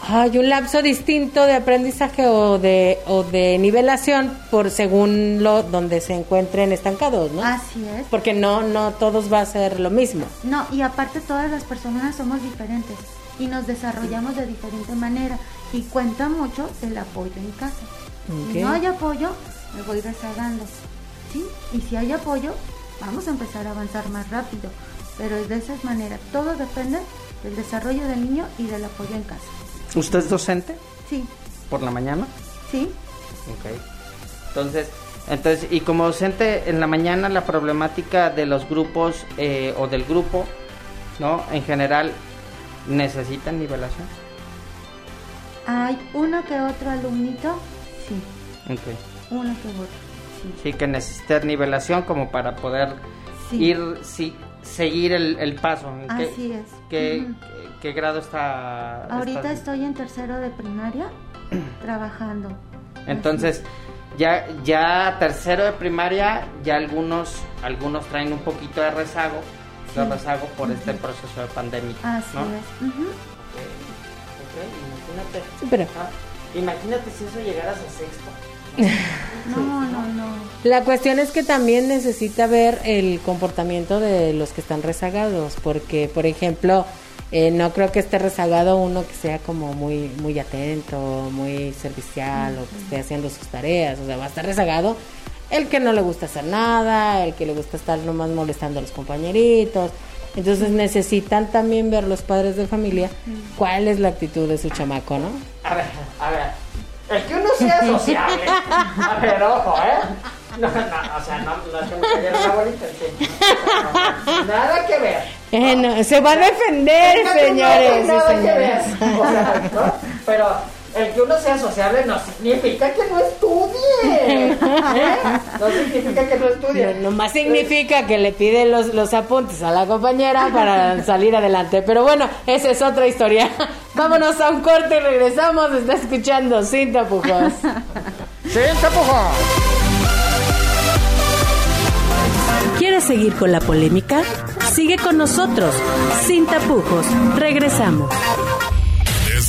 hay un lapso distinto de aprendizaje o de, o de nivelación por según lo donde se encuentren estancados, ¿no? Así es. Porque no, no todos va a ser lo mismo. No, y aparte todas las personas somos diferentes y nos desarrollamos de diferente manera y cuenta mucho el apoyo en casa. Ok. Si no hay apoyo, me voy rezagando, ¿sí? Y si hay apoyo, vamos a empezar a avanzar más rápido. Pero es de esa manera, todo depende del desarrollo del niño y del apoyo en casa. ¿Usted es docente Sí, por la mañana? sí, Ok. Entonces, entonces, y como docente en la mañana la problemática de los grupos eh, o del grupo, ¿no? En general, necesitan nivelación. hay uno que otro alumnito, sí, Ok. uno que otro, sí. Sí, que necesitan nivelación como para poder Sí. ir, sí, seguir el, el paso. ¿En qué- Así es. ¿Qué, qué- qué grado está? Ahorita está- estoy en tercero de primaria trabajando. Entonces, ya, ya tercero de primaria, ya algunos, algunos traen un poquito de rezago, de rezago por este proceso de pandemia. Así ¿no? es. Ok, imagínate. Sí, pero Ah, imagínate si eso llegaras a sexto. No, no, no. la cuestión es que también necesita ver el comportamiento de los que están rezagados, porque, por ejemplo, eh, no creo que esté rezagado uno que sea como muy, muy atento, muy servicial o que esté haciendo sus tareas, o sea, va a estar rezagado el que no le gusta hacer nada, el que le gusta estar nomás molestando a los compañeritos. Entonces necesitan también ver los padres de familia cuál es la actitud de su chamaco, ¿no? A ver, a ver. El que uno sea sociable. A ver, ojo, ¿eh? No, no, o sea, no, no es que me cayera la bolita, sí. No, Nada que ver. Eh, no, se va a defender, No, no, señores nada y que ver. O sea, ¿no? Pero, el que uno sea sociable no significa que no estudie. ¿eh? No significa que no estudie. No, más significa que le pide los, los apuntes a la compañera para salir adelante. Pero bueno, esa es otra historia. Vámonos a un corte y regresamos. Está escuchando Sin Tapujos. Sin Tapujos. ¿Quieres seguir con la polémica? Sigue con nosotros. Sin tapujos. Regresamos.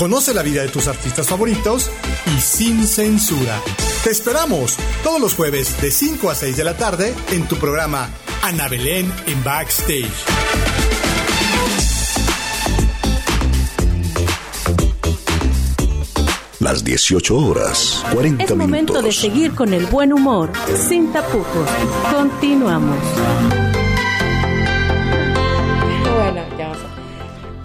Conoce la vida de tus artistas favoritos y sin censura. Te esperamos todos los jueves de 5 a 6 de la tarde en tu programa Ana Belén en Backstage. Las 18 horas, 40 Es momento de minutos. seguir con el buen humor. Sin tapujos. Continuamos.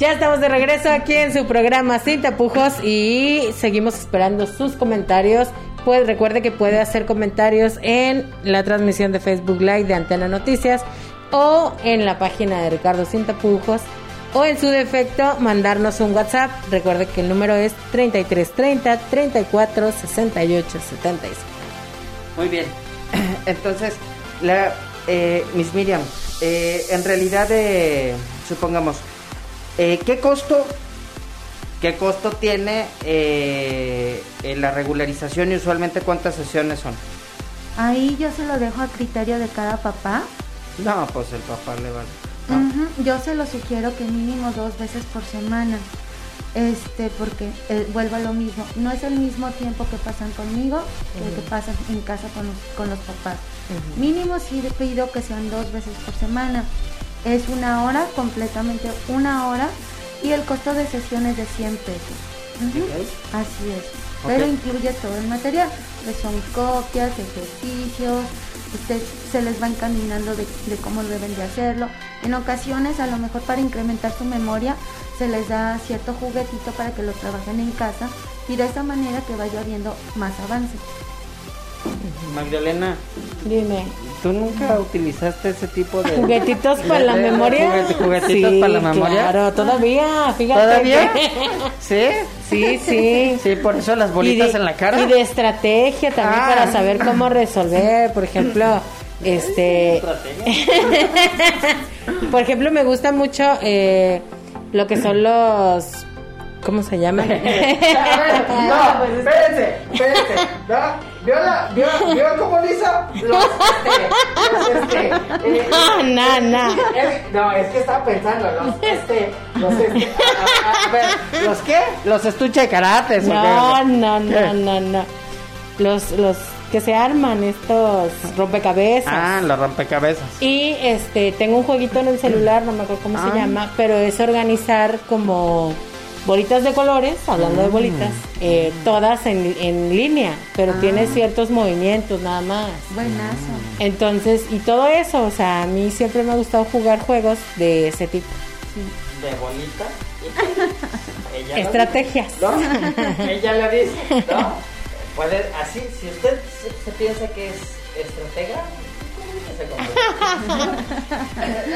Ya estamos de regreso aquí en su programa Sin Tapujos y seguimos esperando sus comentarios. Pues recuerde que puede hacer comentarios en la transmisión de Facebook Live de Antena Noticias o en la página de Ricardo Sin Tapujos o en su defecto mandarnos un WhatsApp. Recuerde que el número es 3330 34 68 75. Muy bien. Entonces, la, eh, Miss Miriam, eh, en realidad, eh, supongamos, eh, ¿qué costo, qué costo tiene eh, la regularización y usualmente cuántas sesiones son? Ahí yo se lo dejo a criterio de cada papá. No, pues el papá le vale. ¿no? Yo se lo sugiero que mínimo dos veces por semana. Este, porque eh, vuelvo a lo mismo. No es el mismo tiempo que pasan conmigo que el que pasan en casa con los, con los papás. Mínimo sí le pido que sean dos veces por semana. Es una hora, completamente una hora, y el costo de sesión es de 100 pesos. Así es. Pero incluye todo el material, que son copias, ejercicios, usted se les va encaminando de, de cómo deben de hacerlo. En ocasiones, a lo mejor para incrementar su memoria, se les da cierto juguetito para que lo trabajen en casa y de esa manera que vaya habiendo más avance. Magdalena, Dime. ¿tú nunca utilizaste ese tipo de ¿Juguetitos para la memoria? juguetitos para la memoria? Claro, todavía, fíjate. ¿Todavía? que- ¿Sí? Sí, sí. Sí, por eso las bolitas de- en la cara. Y de estrategia también Ah. para saber cómo resolver, por ejemplo, este... por ejemplo, me gusta mucho eh, lo que son los... ¿Cómo se llaman? A ver, no, espérense, espérense. ¿No? ¿Vio, la, vio, vio cómo lo hizo? Los, este, los, este, eh, No, no, no. es- no, es que estaba pensando, los, este, los, este, a, a- a ver, ¿los qué? Los estuche de karate. No, no, no, no, no. Los, los que se arman, estos rompecabezas. Ah, los rompecabezas. Y este, tengo un jueguito en el celular, no me acuerdo cómo Ah. se llama, pero es organizar como bolitas de colores, hablando de bolitas, eh, todas en, en línea, pero tiene ciertos movimientos nada más. Buenazo. Entonces, y todo eso, o sea, a mí siempre me ha gustado jugar juegos de ese tipo. De bolita. Ella lo Estrategias. ¿no? Ella lo dice, ¿no? Puede, así, si usted se, se piensa que es estratega, conmigo.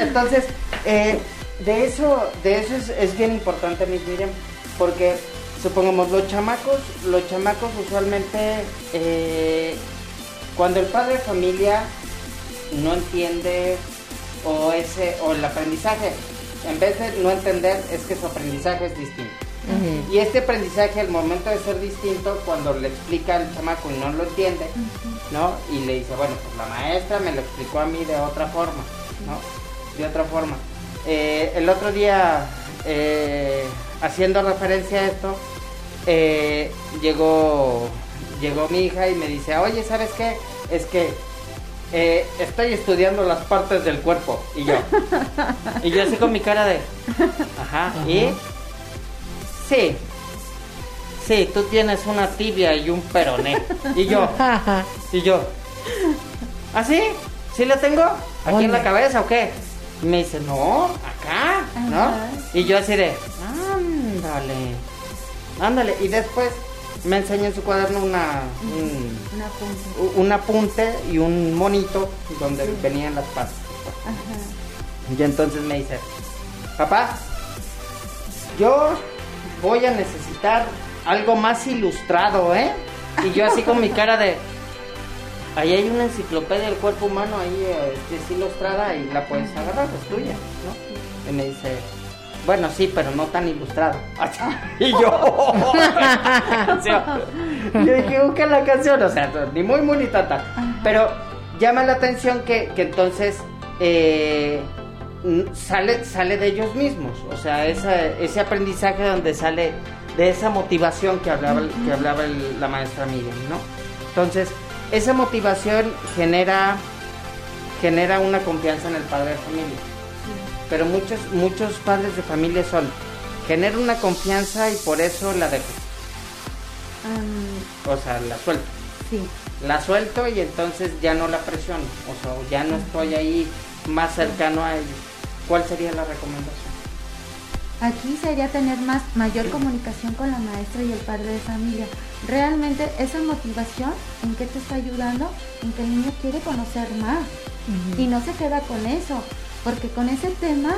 Entonces, eh, de eso, de eso es, es bien importante, Miss Miriam, porque supongamos los chamacos, los chamacos usualmente, eh, cuando el padre de familia no entiende o ese o el aprendizaje, en vez de no entender, es que su aprendizaje es distinto. Y este aprendizaje, al momento de ser distinto, cuando le explica al chamaco y no lo entiende, ¿no? Y le dice, bueno, pues la maestra me lo explicó a mí de otra forma, ¿no? De otra forma. Eh, el otro día, eh, haciendo referencia a esto, eh, llegó, llegó mi hija y me dice, oye, ¿sabes qué? Es que eh, estoy estudiando las partes del cuerpo. Y yo, y yo así con mi cara de, ajá, y sí, sí, tú tienes una tibia y un peroné. Y yo, y yo, ¿ah, sí? ¿Sí la tengo? ¿Aquí en la cabeza o qué? Y me dice, no, acá, ¿no? Ajá. Y yo así de, ándale, ándale. Y después me enseña en su cuaderno una, un, Una punta. un apunte y un monito donde venían las patas. Ajá. Y entonces me dice, papá, yo voy a necesitar algo más ilustrado, ¿eh? Y yo así con mi cara de, ahí hay una enciclopedia del cuerpo humano ahí eh, que es ilustrada y la puedes agarrar, es tuya, ¿no? Y me dice, bueno, sí, pero no tan ilustrado. y yo, canción. yo dije, busca la canción, o sea, ni muy, muy ni tanta. Pero llama la atención que, que entonces eh, sale, sale de ellos mismos, o sea, esa- ese aprendizaje donde sale de esa motivación que hablaba, que hablaba el- la maestra Miriam, ¿no? Entonces, esa motivación genera, genera una confianza en el padre de familia. Pero muchos, muchos padres de familia son, genera una confianza y por eso la dejo, o sea, la suelto. sí. La suelto y entonces ya no la presiono, o sea, ya no estoy ahí más cercano a ellos. ¿Cuál sería la recomendación? Aquí sería tener más mayor comunicación con la maestra y el padre de familia. Realmente esa motivación en qué te está ayudando, en que el niño quiere conocer más y no se queda con eso, porque con ese tema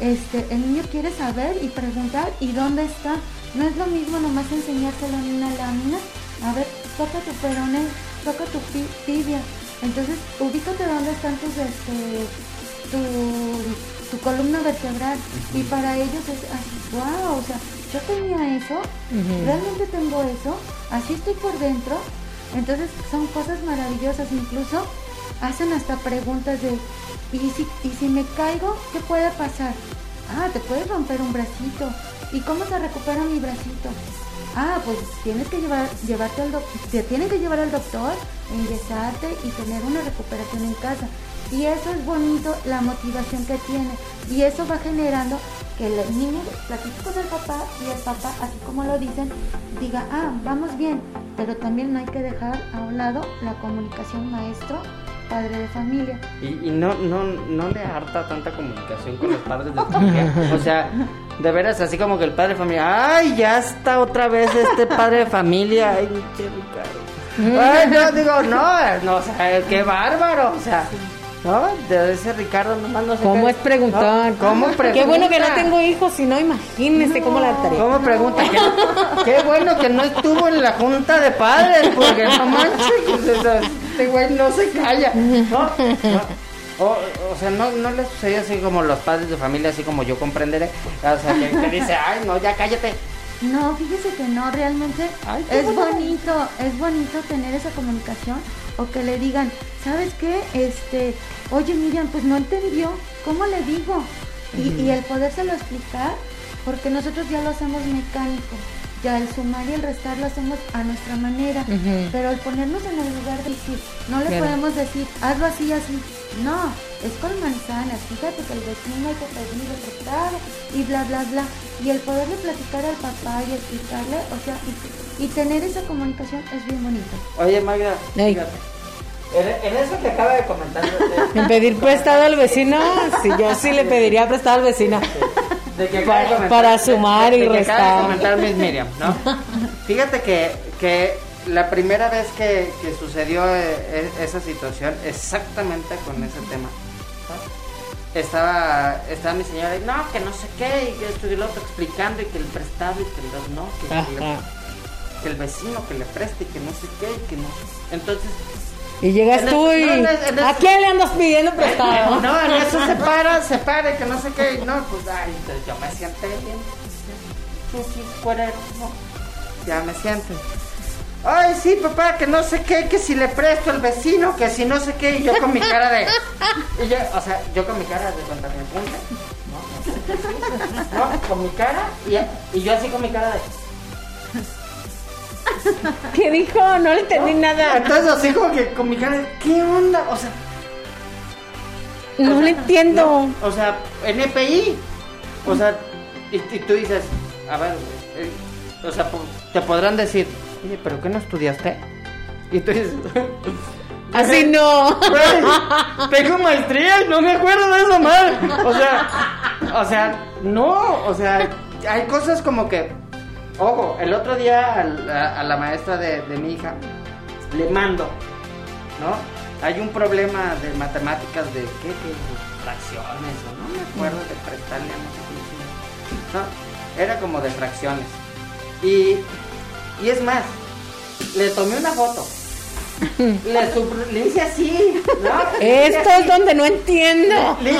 este el niño quiere saber y preguntar y dónde está. No es lo mismo nomás enseñárselo en una lámina. A ver, toca tu peroné, toca tu pi- tibia. Entonces, ubícate dónde están tus este tu, tu columna vertebral y para ellos es así, wow, o sea, yo tenía eso, realmente tengo eso, así estoy por dentro, entonces son cosas maravillosas, incluso hacen hasta preguntas de, ¿y si, y si me caigo, qué puede pasar? Ah, te puedes romper un bracito, ¿y cómo se recupera mi bracito? Ah, pues tienes que llevar, llevarte al doctor, te tienen que llevar al doctor, enyesarte y tener una recuperación en casa. Y eso es bonito, la motivación que tiene. Y eso va generando que el niño platique con el papá y el papá, así como lo dicen, diga, ah, vamos bien. Pero también no hay que dejar a un lado la comunicación maestro, padre de familia. Y, y no, no, no le harta tanta comunicación con los padres de familia. O sea, de veras, así como que el padre de familia, ay, ya está otra vez este padre de familia. Ay, qué Ricardo. Ay, no, digo, no, no, o sea, qué bárbaro, o sea, ¿no? De ese Ricardo nomás no sé ¿Cómo qué- es preguntón? ¿no? ¿Cómo pregunta? Qué bueno que no tengo hijos, si no, imagínese cómo la hartaré. ¿Cómo pregunta? ¿Qué, qué bueno que no estuvo en la junta de padres, porque no manches, sea, este güey no se calla, ¿no? ¿No? O, o sea, no, no le sucedió así como los padres de familia, así como yo comprenderé, o sea, que, que dice, ay, no, ya cállate. No, fíjese que no, realmente Ay, es bonito, es bonito tener esa comunicación o que le digan, ¿sabes qué? Este, oye Miriam, pues no entendió, ¿cómo le digo? Y, y el podérselo explicar, porque nosotros ya lo hacemos mecánico, ya el sumar y el restar lo hacemos a nuestra manera, pero el ponernos en el lugar de decir, no le Claro. podemos decir, hazlo así, así, no, es con manzanas, fíjate que el vecino hay que pedir el y bla, bla, bla. Y el poderle platicar al papá y explicarle, o sea, y, y tener esa comunicación es bien bonito. Oye, Magda, en, en eso que acaba de comentar, En pedir prestado al vecino, sí, yo sí le pediría prestado al vecino. de que acaba de Para- comentar- para sumar de- y de que acaba de restar. comentar Miss Miriam, ¿no? Fíjate que, que la primera vez que, que sucedió eh, e- esa situación, exactamente con ese tema, estaba, estaba mi señora y no, que no sé qué, y que el otro explicando, y que el prestado, y que los no, que, que el vecino que le preste, y que no sé qué, y que no. Entonces, Y llegas En tú eso- y... no, en eso- ¿A quién le andas pidiendo prestado? no, en eso se para, se para, y que no sé qué, no, pues, ay, entonces yo me sienté bien, chuchis, cuerero, no, ya me siento. Ay, sí, papá, que no sé qué, que si le presto al vecino, que si no sé qué, y yo con mi cara de... Y yo, o sea, yo con mi cara de cuando me apunta, ¿no? No, sé, no, con mi cara, y, y yo así con mi cara de... ¿Qué dijo? No le entendí nada. Entonces así como que con mi cara ¿qué onda? O sea, No le entiendo. No, o sea, NPI. O sea, y, y tú dices, a ver, eh, o sea, te podrán decir, oye, ¿pero qué no estudiaste? Y tú dices, Así no. Tengo maestría y no me acuerdo de eso mal. O sea, o sea, no, o sea, hay cosas como que, ojo, el otro día al- a, a la maestra de, de mi hija le mando, ¿no? Hay un problema de matemáticas de qué, qué fracciones o no me acuerdo de prestarle llama. No, era como de fracciones. Y, y es más, le tomé una foto. Le, sub- le hice así, ¿no? Le Esto así. es donde no entiendo. Le,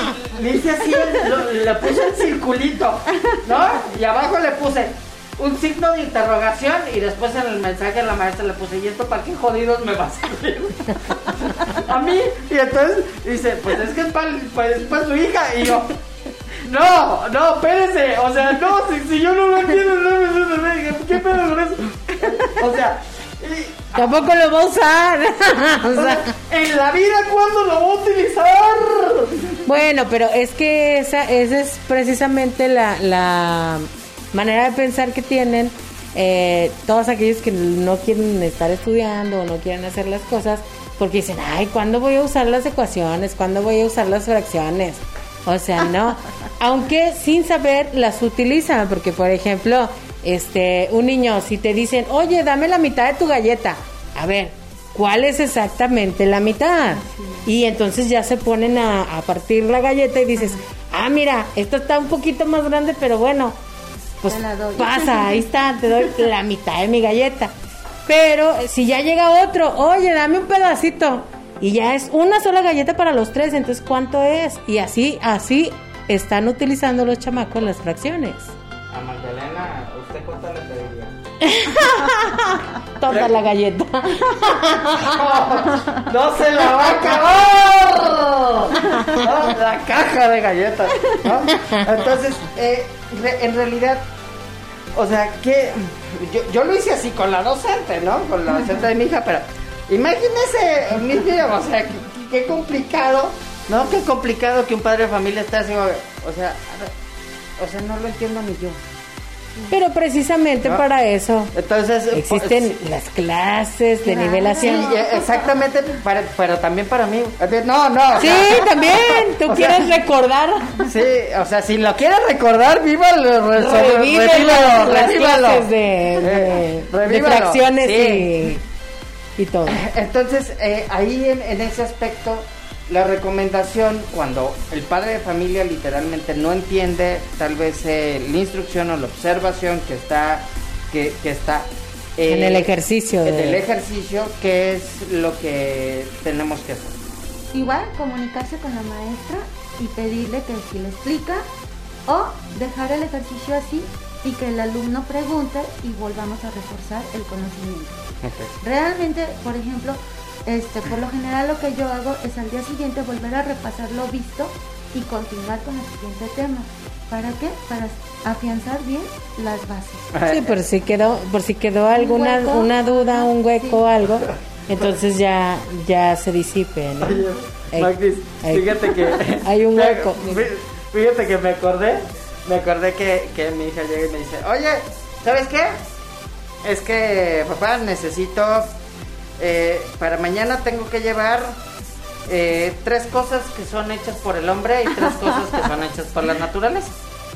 le hice así, lo- le puse el circulito, ¿no? Y abajo le puse un signo de interrogación y después en el mensaje la maestra le puse, ¿y esto para qué jodidos me va a servir? A mí, y entonces dice, pues es que es para su hija, y yo, no, no, espérese, o sea, no, si, si yo no lo entiendo, no me no, no, ¿qué pedo con eso? O sea, y- Tampoco lo va a usar. O sea, en la vida, ¿cuándo lo voy a utilizar? bueno, pero es que esa, esa es precisamente la, la manera de pensar que tienen eh, todos aquellos que no quieren estar estudiando o no quieren hacer las cosas porque dicen, ay, ¿cuándo voy a usar las ecuaciones? ¿Cuándo voy a usar las fracciones? O sea, no. Aunque sin saber las utilizan, porque por ejemplo, este, un niño, si te dicen, oye, dame la mitad de tu galleta, a ver, ¿cuál es exactamente la mitad? Y entonces ya se ponen a, a partir la galleta y dices, ah, mira, esta está un poquito más grande, pero bueno, pues Te la doy. pasa, ahí está, te doy la mitad de mi galleta. Pero si ya llega otro, oye, dame un pedacito. Y ya es una sola galleta para los tres, entonces ¿cuánto es? Y así, así están utilizando los chamacos las fracciones. A Magdalena, ¿usted cuánto le pediría? Toda la galleta. ¡No se la va a acabar! ¿No? La caja de galletas. ¿no? Entonces, eh, re- en realidad, o sea, que yo, yo lo hice así con la docente, ¿no? Con la docente de mi hija, pero imagínese, mi vida, o sea, qué, complicado, ¿no? Qué complicado que un padre de familia esté así, o sea, a ver, o sea, no lo entiendo ni yo. Pero precisamente ¿No? para eso Entonces, existen pues, las clases de Claro. Nivelación. exactamente, para- pero también para mí. No, no. o Sí, sea, también. Tú o quieres sea, recordar. Sí, o sea, si lo quieres recordar, vívalo, re- Revive revívalo, las, las revívalo. clases de, de- Eh, de revívalo, fracciones sí. y, y todo. Entonces, eh, ahí en, en ese aspecto, la recomendación, cuando el padre de familia literalmente no entiende tal vez eh, la instrucción o la observación que está, que, que está eh, En el ejercicio En de- el ejercicio, ¿qué es lo que tenemos que hacer? Igual comunicarse con la maestra y pedirle que si le explica o dejar el ejercicio así y que el alumno pregunte y volvamos a reforzar el conocimiento. Realmente, por ejemplo, este, por lo general lo que yo hago es al día siguiente volver a repasar lo visto y continuar con el siguiente tema. ¿Para qué? Para afianzar bien las bases. Sí, por si quedó, por si quedó alguna hueco. una duda, un Ajá, hueco sí. o algo, entonces ya ya se disipe, ¿no? Ey, Magdis, ey. fíjate que. Hay un hueco. Fí- Fíjate que me acordé. Me acordé que, que mi hija llega y me dice: Oye, ¿sabes qué? Es que, papá, necesito. Eh, para mañana tengo que llevar eh, tres cosas que son hechas por el hombre y tres cosas que son hechas por la naturaleza.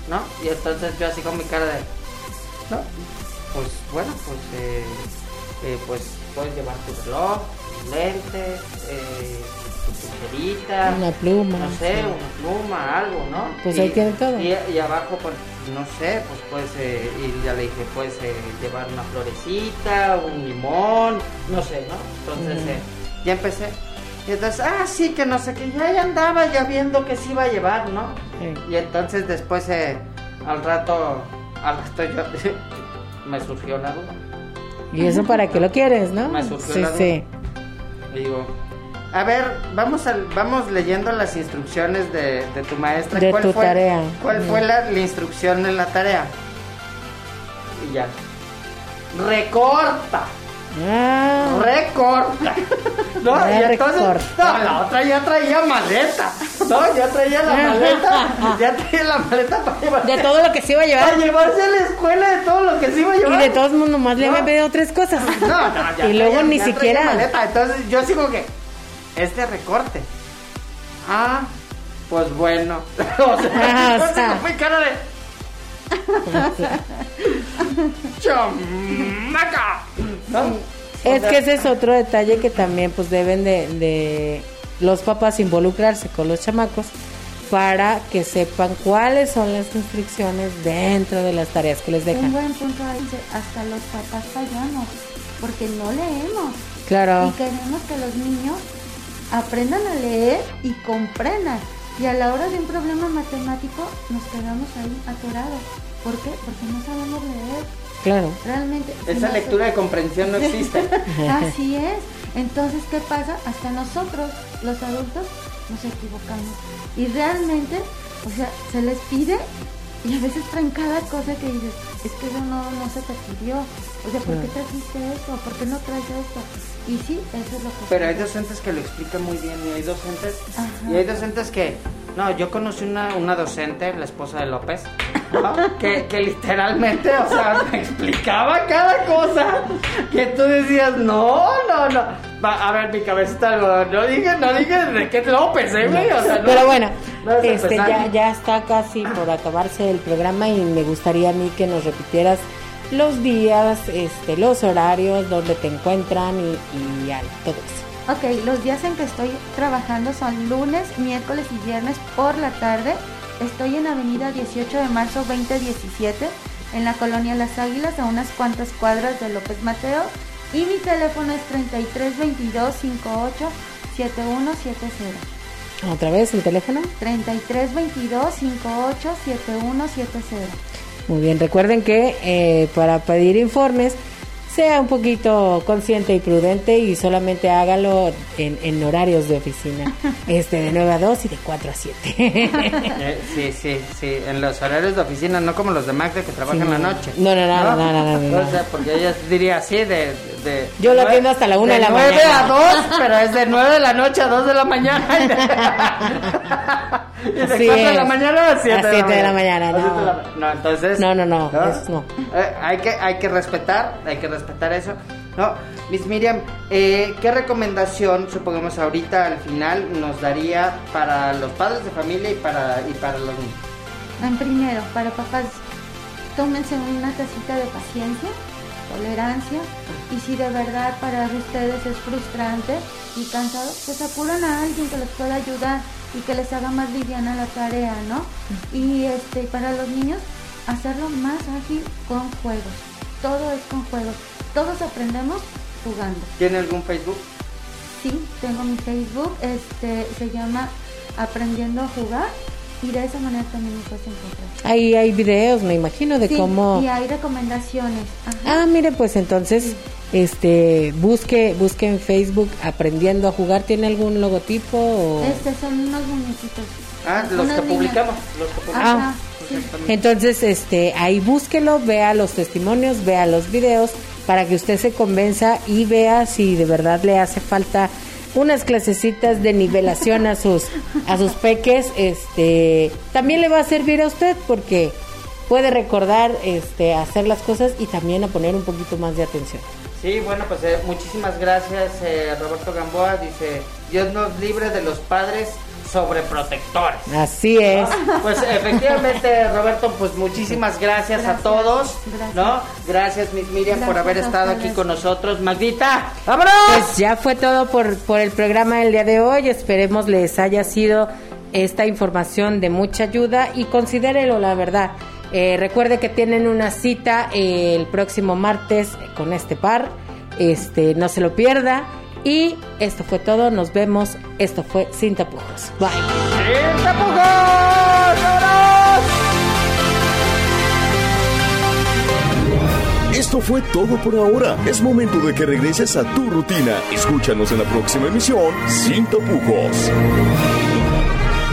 ¿No? Y entonces yo, así con mi cara de. ¿No? Pues bueno, pues. eh, eh, pues puedes llevar tu reloj, tus lentes, eh, Una pluma, no sé, sí. una pluma, algo, ¿no? Pues ahí tiene todo. Y, y abajo, pues, no sé, pues puedes, eh, y ya le dije, puedes eh, llevar una florecita, un limón, no sé, ¿no? Entonces, eh, ya empecé. Y entonces, ah, sí, que no sé, que ya, ya andaba ya viendo que sí iba a llevar, ¿no? Sí. Y entonces después, eh, al rato, al rato yo, me surgió la duda. ¿Y eso para qué lo quieres, no? Me surgió Sí, la duda. sí. Digo, a ver, vamos al, vamos leyendo las instrucciones de, de tu maestra. De tu fue, tarea. ¿Cuál fue la, la instrucción en la tarea? Y ya. Recorta. Ah, récord. No, y entonces, Récord. no, la otra ya traía maleta. No, ya traía la maleta. Ya traía la maleta para llevar. De todo lo que se iba a Para llevar. llevarse a la escuela de todo lo que se iba a Y llevar. de todos modos nomás le No. habían pedido tres cosas. No, no, ya Y luego ni ya siquiera. maleta. Entonces yo así como que, este recorte. Ah, pues bueno. o sea, Ah, o sea. con mi cara de. ¡Chamaca! ¿No? Es que ese es otro detalle que también pues deben de, de los papás involucrarse con los chamacos para que sepan cuáles son las instrucciones dentro de las tareas que les Un dejan. buen punto ahí dice, hasta los papás fallamos, porque no leemos. Claro. Y queremos que los niños aprendan a leer y comprendan. Y a la hora de un problema matemático nos quedamos ahí atorados. ¿Por qué? Porque no sabemos leer. Claro. Realmente. Esa no- lectura de comprensión no existe. Así es. Entonces, ¿qué pasa? Hasta nosotros, los adultos, nos equivocamos. Y realmente, o sea, se les pide y a veces traen cada cosa que dices, es que eso no, no se te pidió. O sea, ¿por qué trajiste eso? ¿Por qué no traes esto? Y sí, eso es lo que Pero hay docentes que lo explican muy bien y hay docentes Ajá. y hay docentes que no, yo conocí una, una docente, la esposa de López, ¿no? que, que literalmente, o sea, me explicaba cada cosa que tú decías, no, no, no. Va, a ver, mi cabecita, no, no dije, no dije de qué López, ¿eh, güey? O sea, no- Pero bueno, no es este ya, ya está casi por acabarse el programa y me gustaría a mí que nos repitieras los días, este, los horarios, donde te encuentran y, y todo eso. Ok, los días en que estoy trabajando son lunes, miércoles y viernes por la tarde. Estoy en Avenida 18 de marzo 2017, en la colonia Las Águilas, a unas cuantas cuadras de López Mateo. Y mi teléfono es 33 22 58 7170. Otra vez el teléfono. 33 22 58 7170. Muy bien, recuerden que eh, para pedir informes sea un poquito consciente y prudente y solamente hágalo en, en horarios de oficina, este de 9 a 2 y de 4 a 7. Eh, sí, sí, sí, en los horarios de oficina, no como los de Magda que trabajan en la noche. No, no, no, no, no, no, no, no. O sea, porque ella diría así de... de Yo lo atiendo hasta la una de la 9 mañana. a 2, pero es de 9 de la noche a 2 de la mañana. Y de, y de Así 4 de la es. mañana a 7 A siete de la mañana, no. de la- No, entonces... No, no, no, no. Eh, hay, que, hay que respetar, hay que respetar eso. No, Miss Miriam, eh, ¿qué recomendación, supongamos ahorita al final, nos daría para los padres de familia y para, y para los niños? En primero, para papás, tómense una casita de paciencia, tolerancia, y si de verdad para ustedes es frustrante y cansado, pues acudan a alguien que les pueda ayudar y que les haga más liviana la tarea, ¿no? Y este, para los niños, hacerlo más ágil con juegos. Todo es con juegos. Todos aprendemos jugando. ¿Tiene algún Facebook? Sí, tengo mi Facebook, este, se llama Aprendiendo a Jugar y de esa manera también me puedes encontrar. Ahí hay videos, me imagino, de Sí, cómo... Y hay recomendaciones. Ajá. Ah, mire, pues entonces, este, busque, busque en Facebook aprendiendo a jugar. ¿Tiene algún logotipo? o- Este son unos muñequitos. Ah, los que publicamos. Los que publicamos. Ajá, sí. Entonces, este, ahí búsquelo, vea los testimonios, vea los videos para que usted se convenza y vea si de verdad le hace falta unas clasecitas de nivelación a sus a sus peques, este, también le va a servir a usted porque puede recordar este hacer las cosas y también a poner un poquito más de atención. Sí, bueno, pues eh, muchísimas gracias, eh, Roberto Gamboa. Dice, Dios nos libre de los padres sobreprotectores. Así es. Pues efectivamente, Roberto, pues muchísimas gracias, a todos, gracias. ¿no? Gracias, Miss Miriam, por haber estado aquí con nosotros. Magdita, ¡vámonos! Pues ya fue todo por, por el programa del día de hoy. Esperemos les haya sido esta información de mucha ayuda y considérelo la verdad. Eh, recuerde que tienen una cita eh, el próximo martes con este par. Este, no se lo pierda. Y esto fue todo. Nos vemos. Esto fue Sin Tapujos. Bye. ¡Sin tapujos! ¡Vámonos! Esto fue todo por ahora. Es momento de que regreses a tu rutina. Escúchanos en la próxima emisión Sin tapujos.